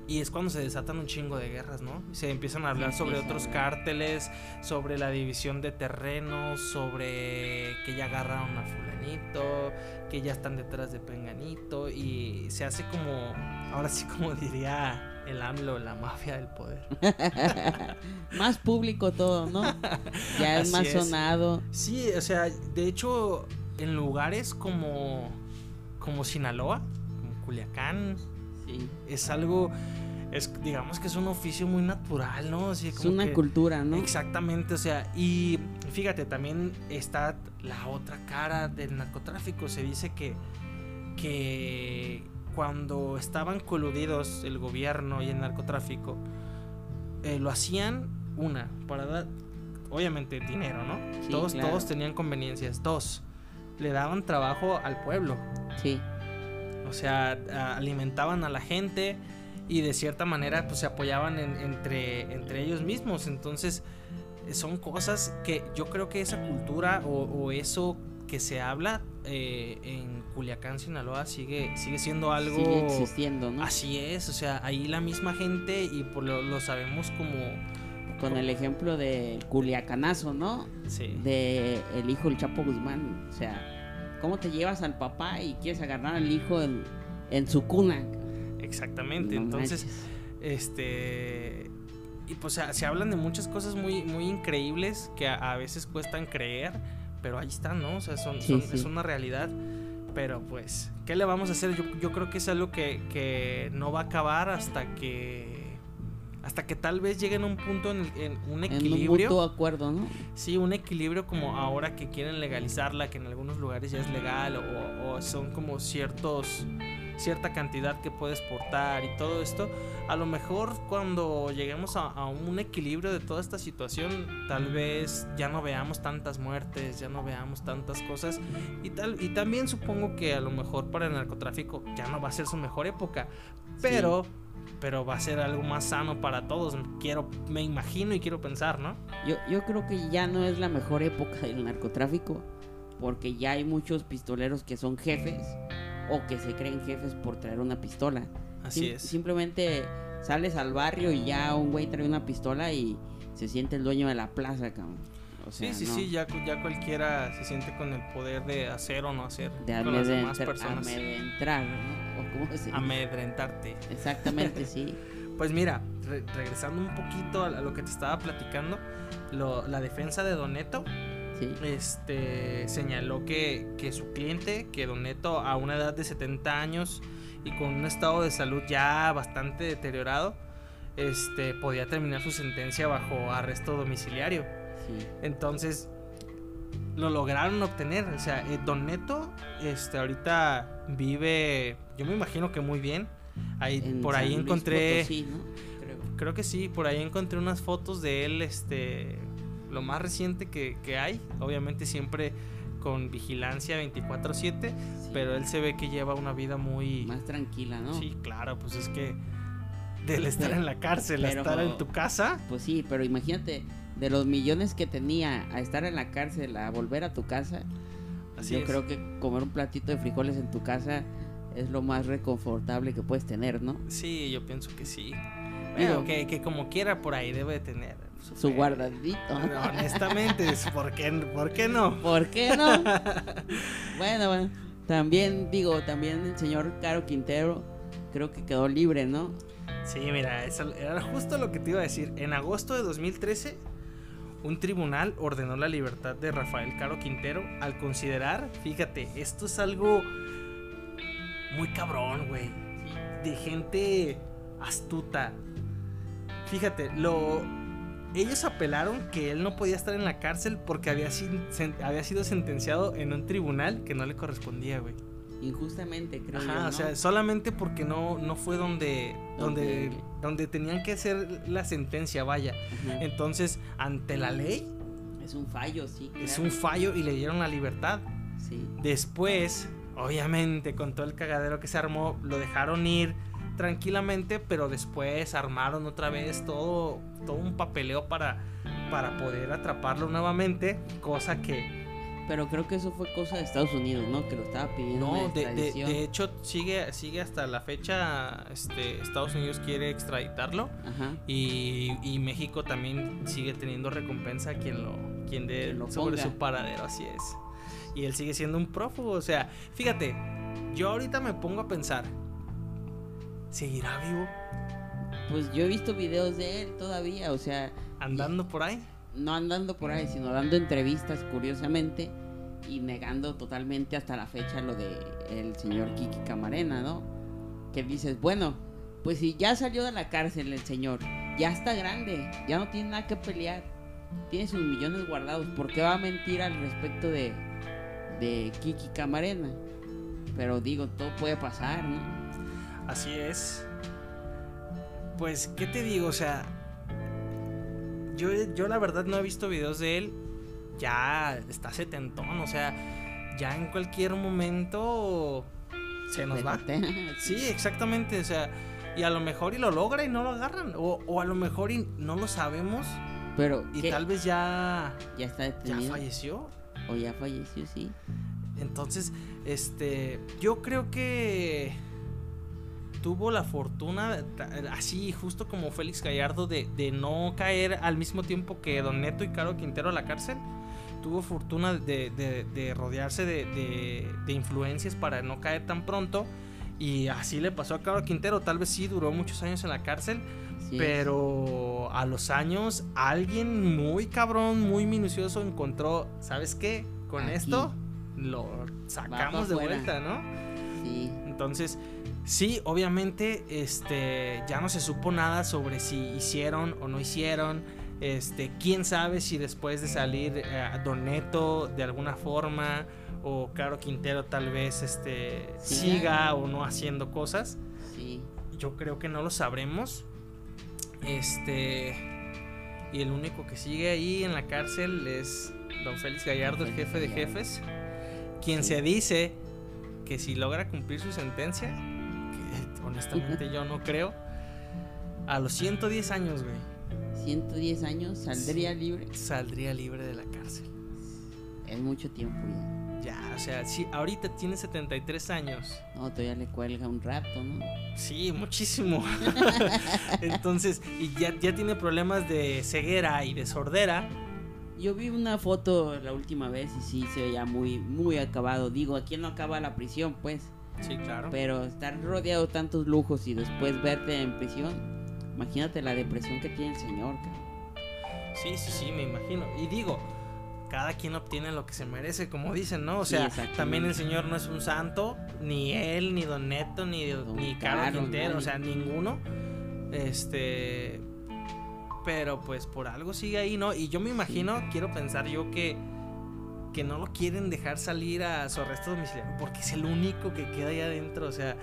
y es cuando se desatan un chingo de guerras, ¿no? Se empiezan a hablar sobre otros cárteles, sobre la división de terrenos, sobre que ya agarraron a fulanito, que ya están detrás de Penganito y se hace como, ahora sí como diría el AMLO, la mafia del poder. más público todo, ¿no? Ya es más sonado. Sí, o sea, de hecho, en lugares como, como Sinaloa, como Culiacán, es algo es digamos que es un oficio muy natural, ¿no? es una cultura, ¿no? Exactamente, o sea, y fíjate, también está la otra cara del narcotráfico, se dice que que cuando estaban coludidos el gobierno y el narcotráfico eh, lo hacían una para dar obviamente dinero, ¿no? todos todos tenían conveniencias, dos le daban trabajo al pueblo. Sí. O sea, alimentaban a la gente y de cierta manera pues se apoyaban entre, entre ellos mismos. Entonces son cosas que yo creo que esa cultura o, eso que se habla eh, en Culiacán, Sinaloa, sigue, sigue siendo algo... Sigue existiendo, ¿no? Así es, o sea, ahí la misma gente y por lo, lo sabemos como... Con el ejemplo del Culiacanazo, ¿no? Sí. De el hijo del Chapo Guzmán, o sea, ¿Cómo te llevas al papá y quieres agarrar al hijo en, su cuna? Exactamente, entonces, este y pues se hablan de muchas cosas muy, muy increíbles que a, veces cuestan creer, pero ahí están, ¿no? O sea, son, es una realidad. Pero pues, ¿qué le vamos a hacer? Yo, yo creo que es algo que, que no va a acabar hasta que hasta que tal vez lleguen a un punto en, en un equilibrio. En un acuerdo, ¿no? Sí, un equilibrio como ahora que quieren legalizarla, que en algunos lugares ya es legal o, son como ciertos cierta cantidad que puedes portar y todo esto, a lo mejor cuando lleguemos a, a, un equilibrio de toda esta situación, tal vez ya no veamos tantas muertes, ya no veamos tantas cosas y tal y también supongo que a lo mejor para el narcotráfico ya no va a ser su mejor época, pero pero va a ser algo más sano para todos. Quiero, me imagino y quiero pensar, ¿no? Yo, yo creo que ya no es la mejor época del narcotráfico, porque ya hay muchos pistoleros que son jefes o que se creen jefes por traer una pistola. Así es. Simplemente sales al barrio y ya un güey trae una pistola y se siente el dueño de la plaza, cabrón. Sí, sí, sí, ya, ya cualquiera se siente con el poder de hacer o no hacer. De con las demás personas. Amedrentar, ¿no? Amedrentarte. Exactamente, sí. pues mira, regresando un poquito a, lo que te estaba platicando, la defensa de Doneto este, señaló que, que su cliente, que Doneto a una edad de 70 años y con un estado de salud ya bastante deteriorado, este, podía terminar su sentencia bajo arresto domiciliario. Entonces, lo lograron obtener. O sea, eh, Don Neto, este, ahorita vive, yo me imagino que muy bien. Ahí, por ahí encontré, creo. que sí, por ahí encontré unas fotos de él, este, lo más reciente que, hay. Obviamente siempre con vigilancia 24/7, pero él se ve que lleva una vida muy... Más tranquila, ¿no? Sí, claro, pues es que del estar en la cárcel, estar en tu casa. Pues sí, pero imagínate, de los millones que tenía a estar en la cárcel, a volver a tu casa, yo creo que comer un platito de frijoles en tu casa es lo más reconfortable que puedes tener, ¿no? Sí, yo pienso que sí. Pero que, como quiera por ahí debe tener su, guardadito. honestamente, ¿por qué, ¿por qué no? ¿Por qué no? bueno, bueno. También digo, también el señor Caro Quintero creo que quedó libre, ¿no? Sí, mira, era justo lo que te iba a decir. En agosto de 2013 un tribunal ordenó la libertad de Rafael Caro Quintero al considerar, fíjate, esto es algo muy cabrón, güey, de gente astuta. Fíjate, lo ellos apelaron que él no podía estar en la cárcel porque había, había sido sentenciado en un tribunal que no le correspondía, güey. Injustamente, creo Ajá, o sea, solamente porque no, no fue donde, donde, donde tenían que hacer la sentencia, vaya. Entonces, ante la ley. Es un fallo, sí. Es un fallo y le dieron la libertad. Sí. Después, obviamente, con todo el cagadero que se armó, lo dejaron ir tranquilamente, pero después armaron otra vez todo, todo un papeleo para, para poder atraparlo nuevamente, cosa que pero creo que eso fue cosa de Estados Unidos, ¿no? Que lo estaba pidiendo. No, de, hecho sigue, sigue hasta la fecha, este, Estados Unidos quiere extraditarlo Ajá. Y, y, México también sigue teniendo recompensa a quien lo, quien dé sobre su paradero, así es. Y él sigue siendo un prófugo, o sea, fíjate, yo ahorita me pongo a pensar, ¿seguirá vivo? Pues yo he visto videos de él todavía, o sea... ¿Andando por ahí? No andando por ahí, sino dando entrevistas curiosamente y negando totalmente hasta la fecha lo de el señor Kiki Camarena, ¿no? Que dices, bueno, pues si ya salió de la cárcel el señor, ya está grande, ya no tiene nada que pelear, tiene sus millones guardados, ¿por qué va a mentir al respecto de, de Kiki Camarena? Pero digo, todo puede pasar, ¿no? Así es. Pues, ¿qué te digo? O sea, yo, yo la verdad no he visto videos de él. Ya está setentón, o sea, ya en cualquier momento se nos va. Sí, exactamente, o sea, y a lo mejor y lo logra y no lo agarran, o, a lo mejor y no lo sabemos. Pero y tal vez ya ya está ya falleció o ya falleció, sí. Entonces, este, yo creo que tuvo la fortuna, así justo como Félix Gallardo, de, no caer al mismo tiempo que Don Neto y Caro Quintero a la cárcel. Tuvo fortuna de, rodearse de, influencias para no caer tan pronto. Y así le pasó a Caro Quintero. Tal vez sí duró muchos años en la cárcel. pero a los años alguien muy cabrón, muy minucioso encontró, ¿sabes qué? Con esto lo sacamos de vuelta, ¿no? Sí. Entonces, sí, obviamente, este, ya no se supo nada sobre si hicieron o no hicieron. Este, quién sabe si después de salir eh, Don Neto de alguna forma o Caro Quintero tal vez este, siga o no haciendo cosas. Sí. Yo creo que no lo sabremos. Este. Y el único que sigue ahí en la cárcel es Don Félix Gallardo, el jefe de jefes. Quien se dice que si logra cumplir su sentencia, honestamente yo no creo, a los 110 años, güey. 110 años, ¿saldría libre? Saldría libre de la cárcel. Es mucho tiempo ya. Ya, o sea, si ahorita tiene 73 años. No, todavía le cuelga un rato, ¿no? Sí, muchísimo. Entonces, y ya, ya tiene problemas de ceguera y de sordera. Yo vi una foto la última vez y sí se veía muy, muy acabado. Digo, ¿a quién no acaba la prisión, pues? Sí, claro. Pero estar rodeado de tantos lujos y después verte en prisión, imagínate la depresión que tiene el señor, Sí, sí, sí, me imagino. Y digo, cada quien obtiene lo que se merece, como dicen, ¿no? O sea, también el señor no es un santo, ni él, ni Don Neto, ni, ni Carlos Quintero, o sea, ninguno. Este. Pero pues por algo sigue ahí, ¿no? Y yo me imagino, quiero pensar yo que que no lo quieren dejar salir a su arresto domiciliario porque es el único que queda ahí adentro, o sea,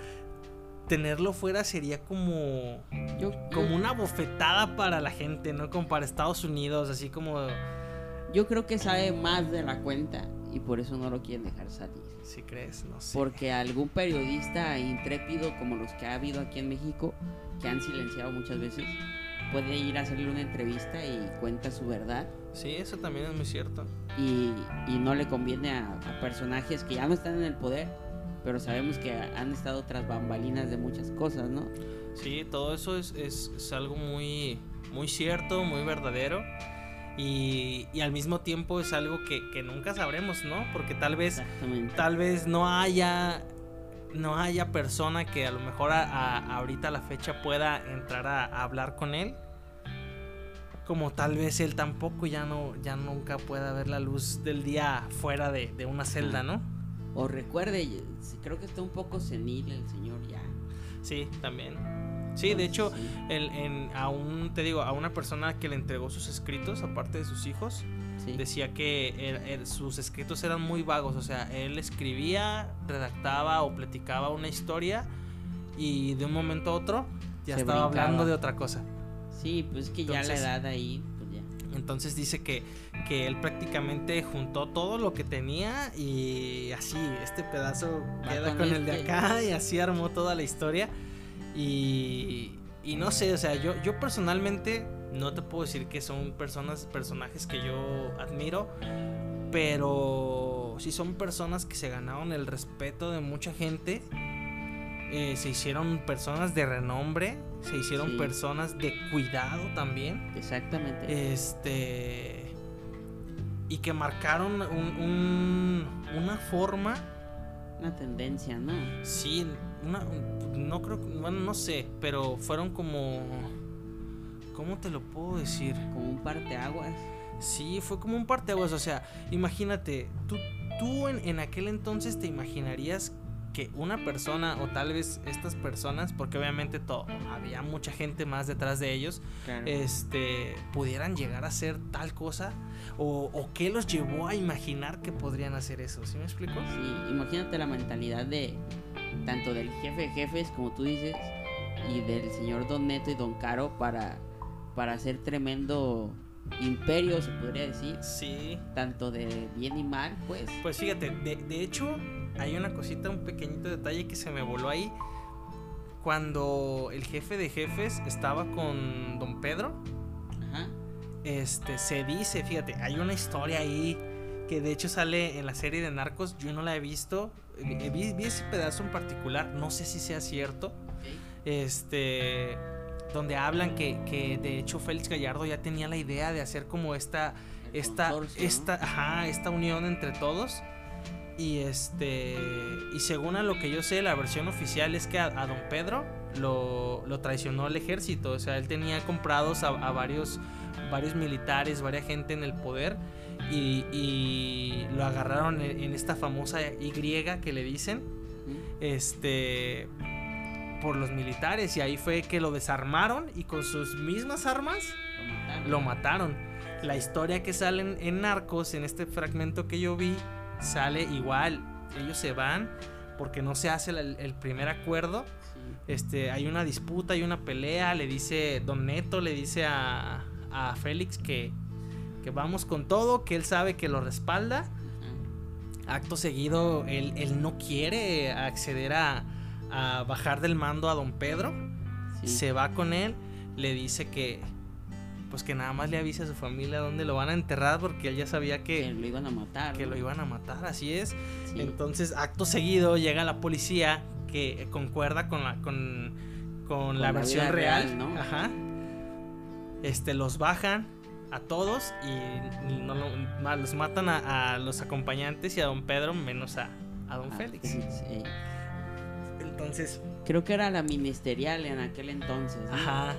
tenerlo fuera sería como como una bofetada para la gente, ¿no? Como para Estados Unidos, así como yo creo que sabe más de la cuenta y por eso no lo quieren dejar salir. Si crees, no sé. Porque algún periodista intrépido como los que ha habido aquí en México, que han silenciado muchas veces, puede ir a salir una entrevista y cuenta su verdad. Sí, eso también es muy cierto. Y, no le conviene a, personajes que ya no están en el poder, pero sabemos que han estado tras bambalinas de muchas cosas, ¿no? Sí, todo eso es, es algo muy, muy cierto, muy verdadero. Y, al mismo tiempo es algo que, nunca sabremos, ¿no? Porque tal vez, tal vez no haya no haya persona que a lo mejor a, ahorita a la fecha pueda entrar a, hablar con él como tal vez él tampoco ya no ya nunca pueda ver la luz del día fuera de, de una celda, ¿no? O recuerde, creo que está un poco senil el señor ya. Sí, también. Sí, de hecho, el, en, a un, te digo, a una persona que le entregó sus escritos, aparte de sus hijos, decía que sus escritos eran muy vagos, o sea, él escribía, redactaba o platicaba una historia y de un momento a otro ya estaba hablando de otra cosa. Sí, pues que ya la edad ahí, pues ya. Entonces dice que, que él prácticamente juntó todo lo que tenía y así, este pedazo queda con, el de acá y así armó toda la historia. Y, y no sé, o sea, yo, yo personalmente no te puedo decir que son personas, personajes que yo admiro, pero sí son personas que se ganaron el respeto de mucha gente. Eh, se hicieron personas de renombre, se hicieron personas de cuidado también. Exactamente. Este. Y que marcaron un, una forma. Una tendencia, ¿no? Sí, no creo, bueno, no sé, pero fueron como, ¿cómo te lo puedo decir? Como un parteaguas. Sí, fue como un parteaguas, o sea, imagínate, tú, tú en, en aquel entonces te imaginarías que una persona o tal vez estas personas, porque obviamente todo, había mucha gente más detrás de ellos, este, pudieran llegar a hacer tal cosa o, o, qué los llevó a imaginar que podrían hacer eso, ¿sí me explico? Sí, imagínate la mentalidad de tanto del jefe de jefes, como tú dices, y del señor Don Neto y Don Caro para, para hacer tremendo imperio, se podría decir. Sí. Tanto de bien y mal, pues. Pues fíjate, de, de hecho, hay una cosita, un pequeñito detalle que se me voló ahí. Cuando el jefe de jefes estaba con Don Pedro, Ajá. este, se dice, fíjate, hay una historia ahí que de hecho sale en la serie de Narcos, yo no la he visto, eh, vi, ese pedazo en particular, no sé si sea cierto, este, donde hablan que, de hecho Félix Gallardo ya tenía la idea de hacer como esta, esta, esta, esta unión entre todos Y este. Y según a lo que yo sé, la versión oficial es que a, don Pedro lo, lo, traicionó el ejército. O sea, él tenía comprados a, varios, varios militares, varias gente en el poder. Y, y lo agarraron en, esta famosa Y que le dicen. Este. Por los militares. Y ahí fue que lo desarmaron. Y con sus mismas armas. Lo mataron. La historia que sale en Narcos, en este fragmento que yo vi sale igual. Ellos se van porque no se hace el, primer acuerdo. Este, hay una disputa, hay una pelea. Le dice Don Neto, le dice a, a Félix que, que vamos con todo, que él sabe que lo respalda. Acto seguido, él, él no quiere acceder a, a, bajar del mando a Don Pedro. Se va con él, le dice que, pues que nada más le avise a su familia dónde lo van a enterrar porque él ya sabía que, que lo iban a matar. Que lo iban a matar, así es. Entonces, acto seguido llega la policía que concuerda con la con, con, la, versión real, ¿no? Ajá. Este los bajan a todos y no los matan a, los acompañantes y a don Pedro menos a, a don ah, Félix. Entonces, creo que era la ministerial en aquel entonces. Ajá.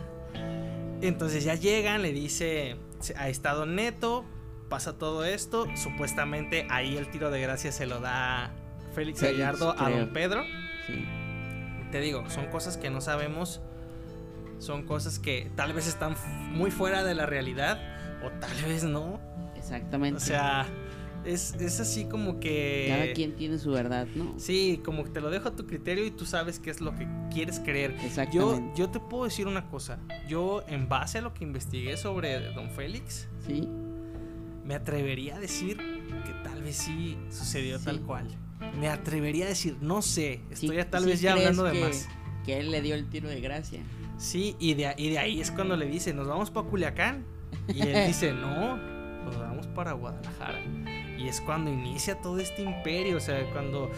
Entonces ya llegan, le dice, ha estado neto, pasa todo esto, supuestamente ahí el tiro de gracia se lo da Félix, Gallardo a don Pedro. Sí. Te digo, son cosas que no sabemos, son cosas que tal vez están muy fuera de la realidad o tal vez no. Exactamente. O sea, es, así como que... Cada quien tiene su verdad, ¿no? Sí, como que te lo dejo a tu criterio y tú sabes qué es lo que quieres creer. Exactamente. Yo, yo te puedo decir una cosa. Yo, en base a lo que investigué sobre Don Félix, ¿Sí? me atrevería a decir que tal vez sí sucedió tal cual. Me atrevería a decir, no sé, estoy tal vez ya hablando de más. Que él le dio el tiro de gracia. Sí, y de, y de ahí es cuando le dice, nos vamos para Culiacán. Y él dice, no, nos vamos para Guadalajara. Y es cuando inicia todo este imperio, o sea, cuando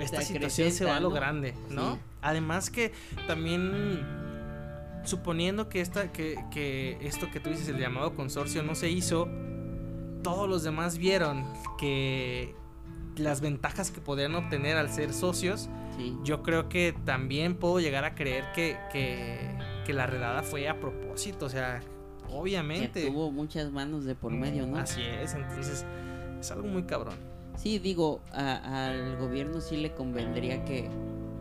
esta situación se va a lo grande, ¿no? Además que también suponiendo que, esta, que, que esto que tú dices, el llamado consorcio, no se hizo, todos los demás vieron que las ventajas que podían obtener al ser socios, yo creo que también puedo llegar a creer que, que, que la redada fue a propósito, o sea, obviamente. Que tuvo muchas manos de por medio, ¿no? Así es, entonces es algo muy cabrón. Sí, digo, al gobierno sí le convendría que,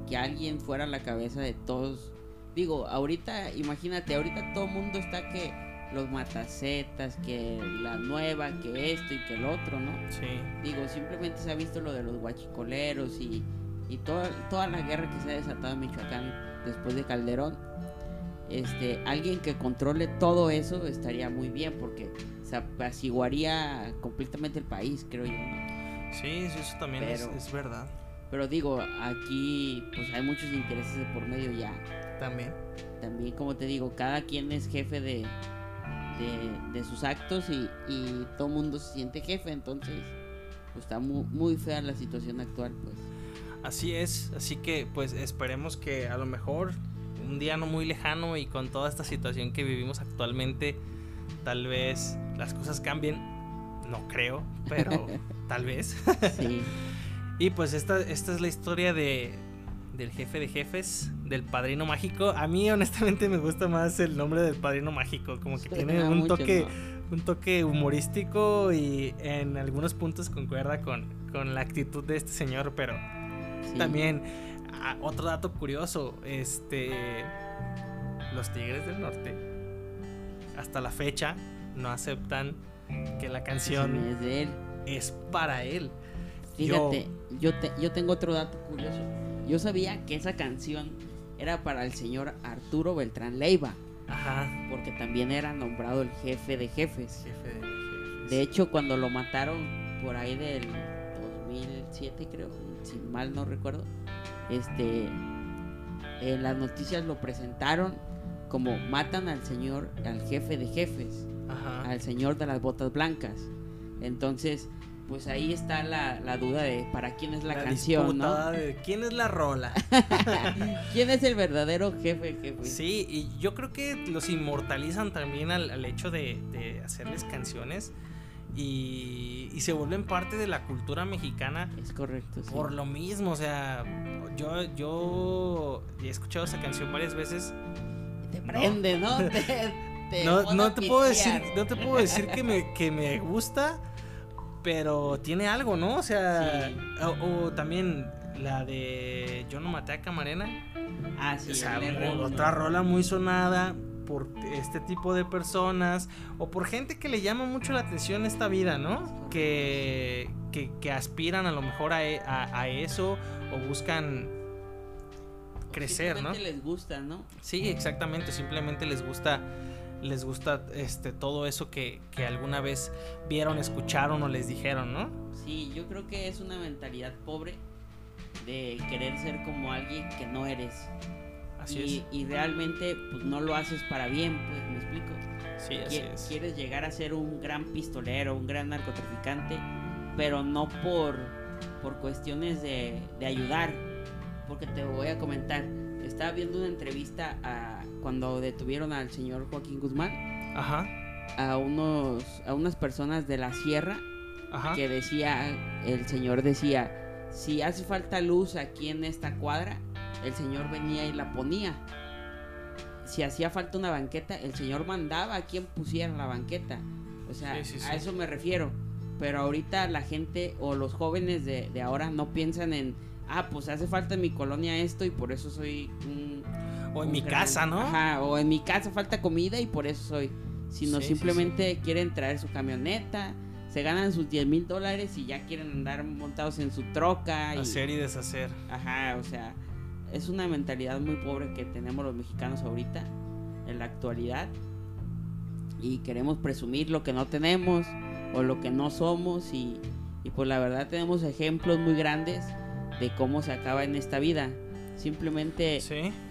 que alguien fuera la cabeza de todos. Digo, ahorita, imagínate, ahorita todo el mundo está que los matacetas, que la nueva, que esto y que el otro, ¿no? Sí. Digo, simplemente se ha visto lo de los guachicoleros y, y toda, toda la guerra que se ha desatado en Michoacán después de Calderón. Este, alguien que controle todo eso estaría muy bien porque se apaciguaría completamente el país, creo yo. Sí, sí, eso también es, verdad. Pero digo, aquí pues hay muchos intereses de por medio ya. También. También, como te digo, cada quien es jefe de, de, sus actos y, y todo mundo se siente jefe, entonces pues está muy, muy fea la situación actual, pues. Así es, así que pues esperemos que a lo mejor un día no muy lejano y con toda esta situación que vivimos actualmente, tal vez las cosas cambien. No creo, pero tal vez. Sí. y pues esta, esta es la historia de, del jefe de jefes, del padrino mágico. A mí honestamente me gusta más el nombre del padrino mágico, como que tiene un toque, un toque humorístico y en algunos puntos concuerda con, con la actitud de este señor, pero también ah, otro dato curioso, este los Tigres del Norte hasta la fecha no aceptan que la canción es de él. Es para él. Fíjate, yo, yo, tengo otro dato curioso. Yo sabía que esa canción era para el señor Arturo Beltrán Leiva. Ajá. Porque también era nombrado el jefe de jefes. Jefe de jefes. De hecho, cuando lo mataron por ahí del 2007, creo, si mal no recuerdo, este, en las noticias lo presentaron como matan al señor, al jefe de jefes, al señor de las botas blancas. Entonces, pues ahí está la, duda de para quién es la, canción, ¿no? De quién es la rola. ¿Quién es el verdadero jefe, jefe? Sí, y yo creo que los inmortalizan también al, hecho de, hacerles canciones. y, y, se vuelven parte de la cultura mexicana. Es correcto. Por lo mismo, o sea, yo, yo he escuchado esa canción varias veces. Te prende, ¿no? no, no te puedo decir, no te puedo decir que me, que me gusta, pero tiene algo, ¿no? O sea, o, también la de Yo no maté a Camarena. Ah, sí. otra rola muy sonada por este tipo de personas o por gente que le llama mucho la atención esta vida, ¿no? Que, que, aspiran a lo mejor a, a, eso o buscan crecer, ¿no? les gusta, ¿no? Sí, exactamente, simplemente les gusta les gusta este todo eso que, que, alguna vez vieron, escucharon o les dijeron, ¿no? Sí, yo creo que es una mentalidad pobre de querer ser como alguien que no eres y, realmente pues no lo haces para bien, pues, ¿me explico? Sí, así es. Quieres llegar a ser un gran pistolero, un gran narcotraficante, pero no por, por cuestiones de, ayudar. Porque te voy a comentar, estaba viendo una entrevista a, cuando detuvieron al señor Joaquín Guzmán. Ajá. A, unos, a unas personas de la sierra Ajá. que decía, el señor decía, si hace falta luz aquí en esta cuadra, el Señor venía y la ponía. Si hacía falta una banqueta, el Señor mandaba a quien pusiera la banqueta. O sea, a eso me refiero. Pero ahorita la gente o los jóvenes de, ahora no piensan en, ah, pues hace falta en mi colonia esto y por eso soy un... O en mi casa, ¿no? Ajá, o en mi casa falta comida y por eso soy. Sino simplemente quieren traer su camioneta, se ganan sus 10 mil dólares y ya quieren andar montados en su troca. Hacer y deshacer. Ajá, o sea, es una mentalidad muy pobre que tenemos los mexicanos ahorita, en la actualidad. Y queremos presumir lo que no tenemos o lo que no somos. Y, y pues la verdad tenemos ejemplos muy grandes de cómo se acaba en esta vida. Simplemente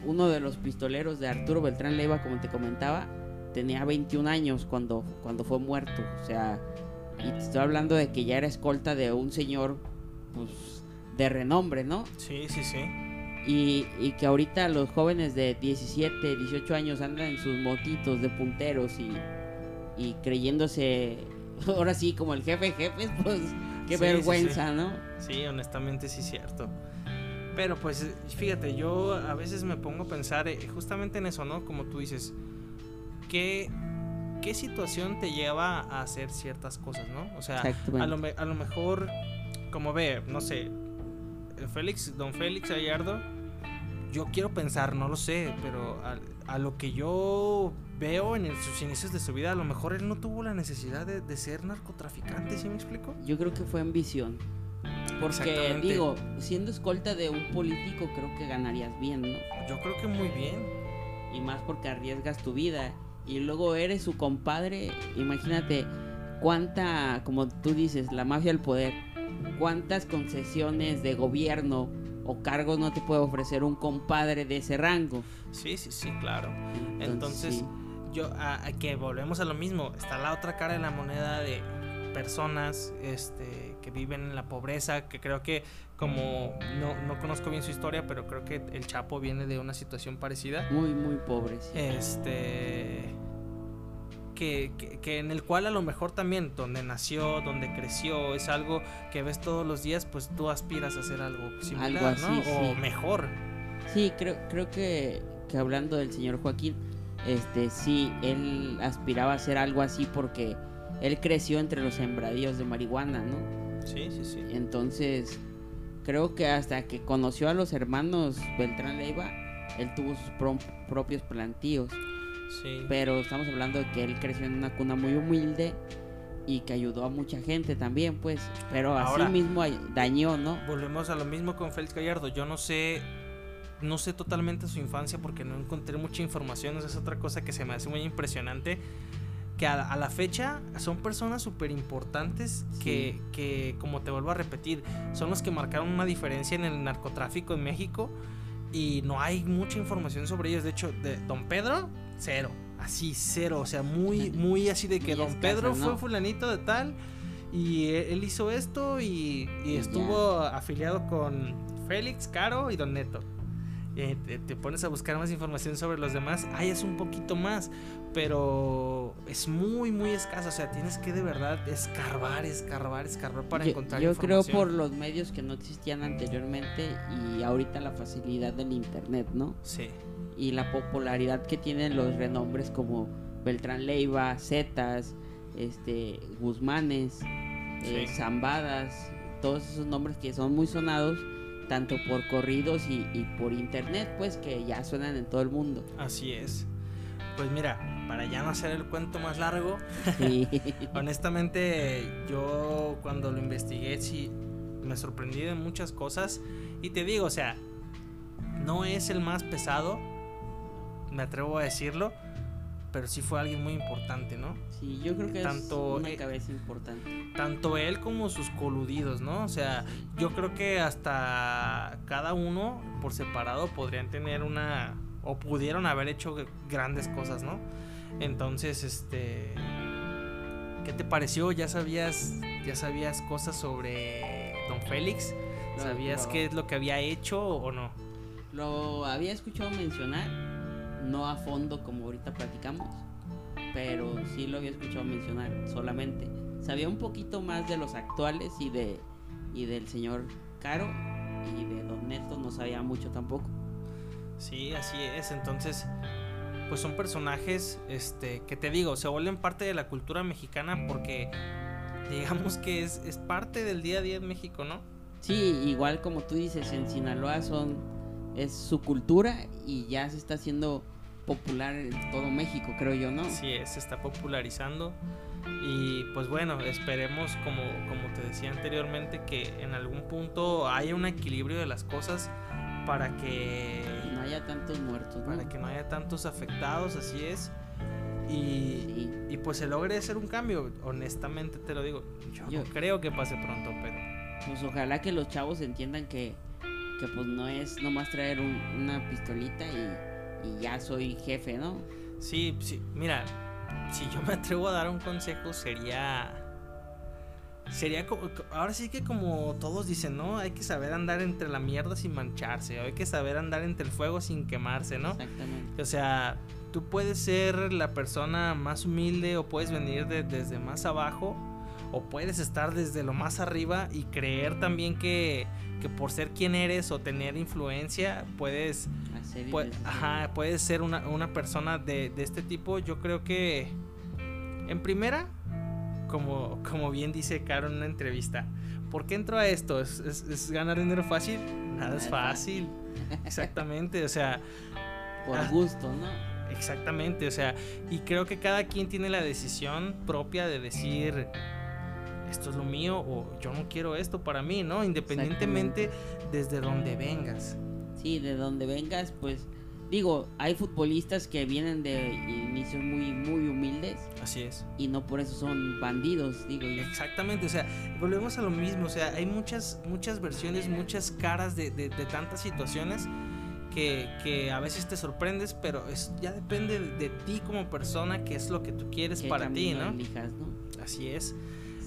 uno de los pistoleros de Arturo Beltrán Leiva, como te comentaba, tenía 21 años cuando, cuando fue muerto. O sea, y te estoy hablando de que ya era escolta de un señor pues, de renombre, ¿no? Sí, sí, sí. Y, que ahorita los jóvenes de 17, 18 años andan en sus motitos de punteros y, creyéndose, ahora sí, como el jefe de jefes, pues qué vergüenza, ¿no? Sí, honestamente sí es cierto. Pero pues fíjate, yo a veces me pongo a pensar eh, justamente en eso, ¿no? Como tú dices, ¿qué, qué situación te lleva a hacer ciertas cosas, ¿no? O sea, a lo, a lo mejor, como ve, no sé, Félix, don Félix Gallardo, yo quiero pensar, no lo sé, pero a, lo que yo veo en sus inicios de su vida, a lo mejor él no tuvo la necesidad de, ser narcotraficante, ¿sí me explico? Yo creo que fue ambición. Porque digo, siendo escolta de un político creo que ganarías bien, ¿no? Yo creo que muy bien. Y más porque arriesgas tu vida. Y luego eres su compadre, imagínate cuánta, como tú dices, la mafia al poder cuántas concesiones de gobierno o cargos no te puede ofrecer un compadre de ese rango. Sí, sí, sí, claro. Entonces, yo a, que volvemos a lo mismo, está la otra cara de la moneda de personas este que viven en la pobreza, que creo que como no, no conozco bien su historia, pero creo que el Chapo viene de una situación parecida. Muy, muy pobre. Este que, que, en el cual a lo mejor también donde nació, donde creció, es algo que ves todos los días, pues tú aspiras a hacer algo similar, ¿no? O mejor. Sí, creo, creo que, que, hablando del señor Joaquín, este sí, él aspiraba a hacer algo así porque él creció entre los sembradíos de marihuana, ¿no? Sí, sí, sí. Entonces, creo que hasta que conoció a los hermanos Beltrán Leiva, él tuvo sus propios plantíos. Pero estamos hablando de que él creció en una cuna muy humilde y que ayudó a mucha gente también, pues. Pero así mismo dañó, ¿no? Volvemos a lo mismo con Félix Gallardo. Yo no sé. No sé totalmente su infancia porque no encontré mucha información. Esa es otra cosa que se me hace muy impresionante. Que a, la fecha son personas súper importantes que, que, como te vuelvo a repetir, son los que marcaron una diferencia en el narcotráfico en México. Y no hay mucha información sobre ellos. De hecho, de Don Pedro, Cero. Así, cero. O sea, muy, muy así de que Don Pedro fue fulanito de tal. Y él hizo esto y, estuvo afiliado con Félix, Caro y Don Neto. Eh, te, pones a buscar más información sobre los demás, hay es un poquito más, pero es muy, muy escaso. O sea, tienes que de verdad escarbar, escarbar, escarbar para encontrar yo creo por los medios que no existían anteriormente y ahorita la facilidad del internet, ¿no? Sí. Y la popularidad que tienen los renombres como Beltrán Leiva, Zetas, este, Guzmanes, eh, Zambadas, todos esos nombres que son muy sonados tanto por corridos y, por internet, pues que ya suenan en todo el mundo. Así es. Pues mira, para ya no hacer el cuento más largo, honestamente yo cuando lo investigué sí me sorprendí de muchas cosas y te digo, o sea, no es el más pesado, me atrevo a decirlo, pero sí fue alguien muy importante, ¿no? Sí, yo creo que tanto, es una cabeza importante. Tanto él como sus coludidos, ¿no? O sea, yo creo que hasta cada uno por separado podrían tener una o pudieron haber hecho grandes cosas, ¿no? Entonces, este ¿qué te pareció? ¿Ya sabías ya sabías cosas sobre Don Félix? ¿Sabías qué es lo que había hecho o no? Lo había escuchado mencionar, no a fondo como ahorita platicamos, pero sí lo había escuchado mencionar solamente. Sabía un poquito más de los actuales y de y del señor Caro y de Don Neto no sabía mucho tampoco. Sí, así es. Entonces, pues son personajes este que te digo, se vuelven parte de la cultura mexicana porque digamos que es, es parte del día a día en México, ¿no? Sí, igual como tú dices, en Sinaloa son es su cultura y ya se está haciendo popular en todo México, creo yo, ¿no? Sí, se está popularizando. Y pues bueno, esperemos, como, como te decía anteriormente, que en algún punto haya un equilibrio de las cosas para que no haya tantos muertos, para que no haya tantos afectados, así es. Y, y, pues se logre hacer un cambio, honestamente te lo digo. Yo, no creo que pase pronto, pero. Pues ojalá que los chavos entiendan que, que pues no es nomás traer una pistolita y y ya soy jefe, ¿no? Sí, sí, mira, si yo me atrevo a dar un consejo sería sería como ahora sí que como todos dicen, ¿no? Hay que saber andar entre la mierda sin mancharse, hay que saber andar entre el fuego sin quemarse, ¿no? Exactamente. O sea, tú puedes ser la persona más humilde o puedes venir desde más abajo o puedes estar desde lo más arriba y creer también que, que por ser quien eres o tener influencia puedes ajá, puedes ser una, una persona de, de, este tipo. Yo creo que en primera, como, como bien dice Caro en una entrevista, ¿por qué entro a esto? ¿Es, es, ganar dinero fácil? Nada es fácil. Exactamente, o sea... Por ah, gusto, ¿no? Exactamente, o sea, y creo que cada quien tiene la decisión propia de decir esto es lo mío o yo no quiero esto para mí, ¿no? Independientemente desde donde vengas. Sí, de donde vengas, pues digo, hay futbolistas que vienen de inicios muy muy humildes. Así es. Y no por eso son bandidos, digo yo. Exactamente, o sea, volvemos a lo mismo, o sea, hay muchas muchas versiones, muchas caras de, de, tantas situaciones que, que, a veces te sorprendes, pero es ya depende de, ti como persona, qué es lo que tú quieres para ti, ¿no? ¿no? Así es.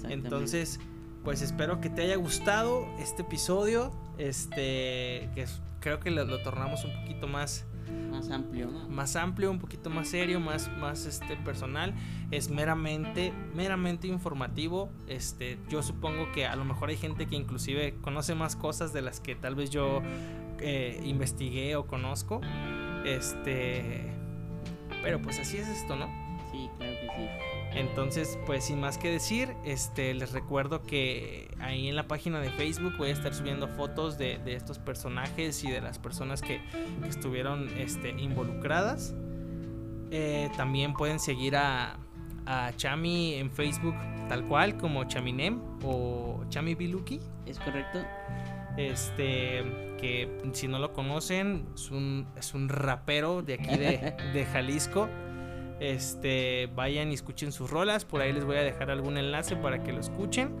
Entonces, pues espero que te haya gustado este episodio. Este, que creo que lo, tornamos un poquito más más amplio, ¿no? Más amplio, un poquito más serio, más, más este personal. Es meramente, meramente informativo. Este, yo supongo que a lo mejor hay gente que inclusive conoce más cosas de las que tal vez yo eh, investigué o conozco. Este, pero pues así es esto, ¿no? Sí, claro que sí. Entonces, pues sin más que decir, este, les recuerdo que ahí en la página de Facebook voy a estar subiendo fotos de, estos personajes y de las personas que, estuvieron este, involucradas. Eh, también pueden seguir a, a, Chami en Facebook tal cual como Chaminem o Chami Biluki. Es correcto. Este, que si no lo conocen, es un, es un rapero de aquí de, de Jalisco. Este, vayan y escuchen sus rolas. Por ahí les voy a dejar algún enlace para que lo escuchen.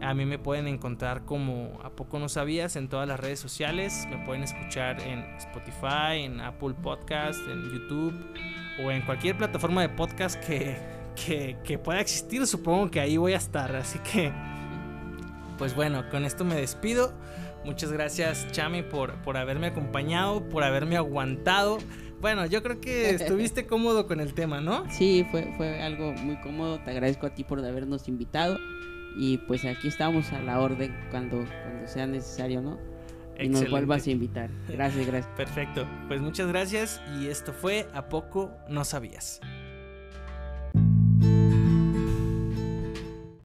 A mí me pueden encontrar como A Poco No Sabías en todas las redes sociales. Me pueden escuchar en Spotify, en Apple Podcast, en YouTube o en cualquier plataforma de podcast que, que, que pueda existir. Supongo que ahí voy a estar. Así que, pues bueno, con esto me despido. Muchas gracias, Chami, por, por haberme acompañado, por haberme aguantado. Bueno, yo creo que estuviste cómodo con el tema, ¿no? Sí, fue, fue algo muy cómodo. Te agradezco a ti por habernos invitado. Y pues aquí estamos a la orden cuando, cuando sea necesario, ¿no? Y nos vuelvas a invitar. Gracias, gracias. Perfecto. Pues muchas gracias. Y esto fue A Poco No Sabías.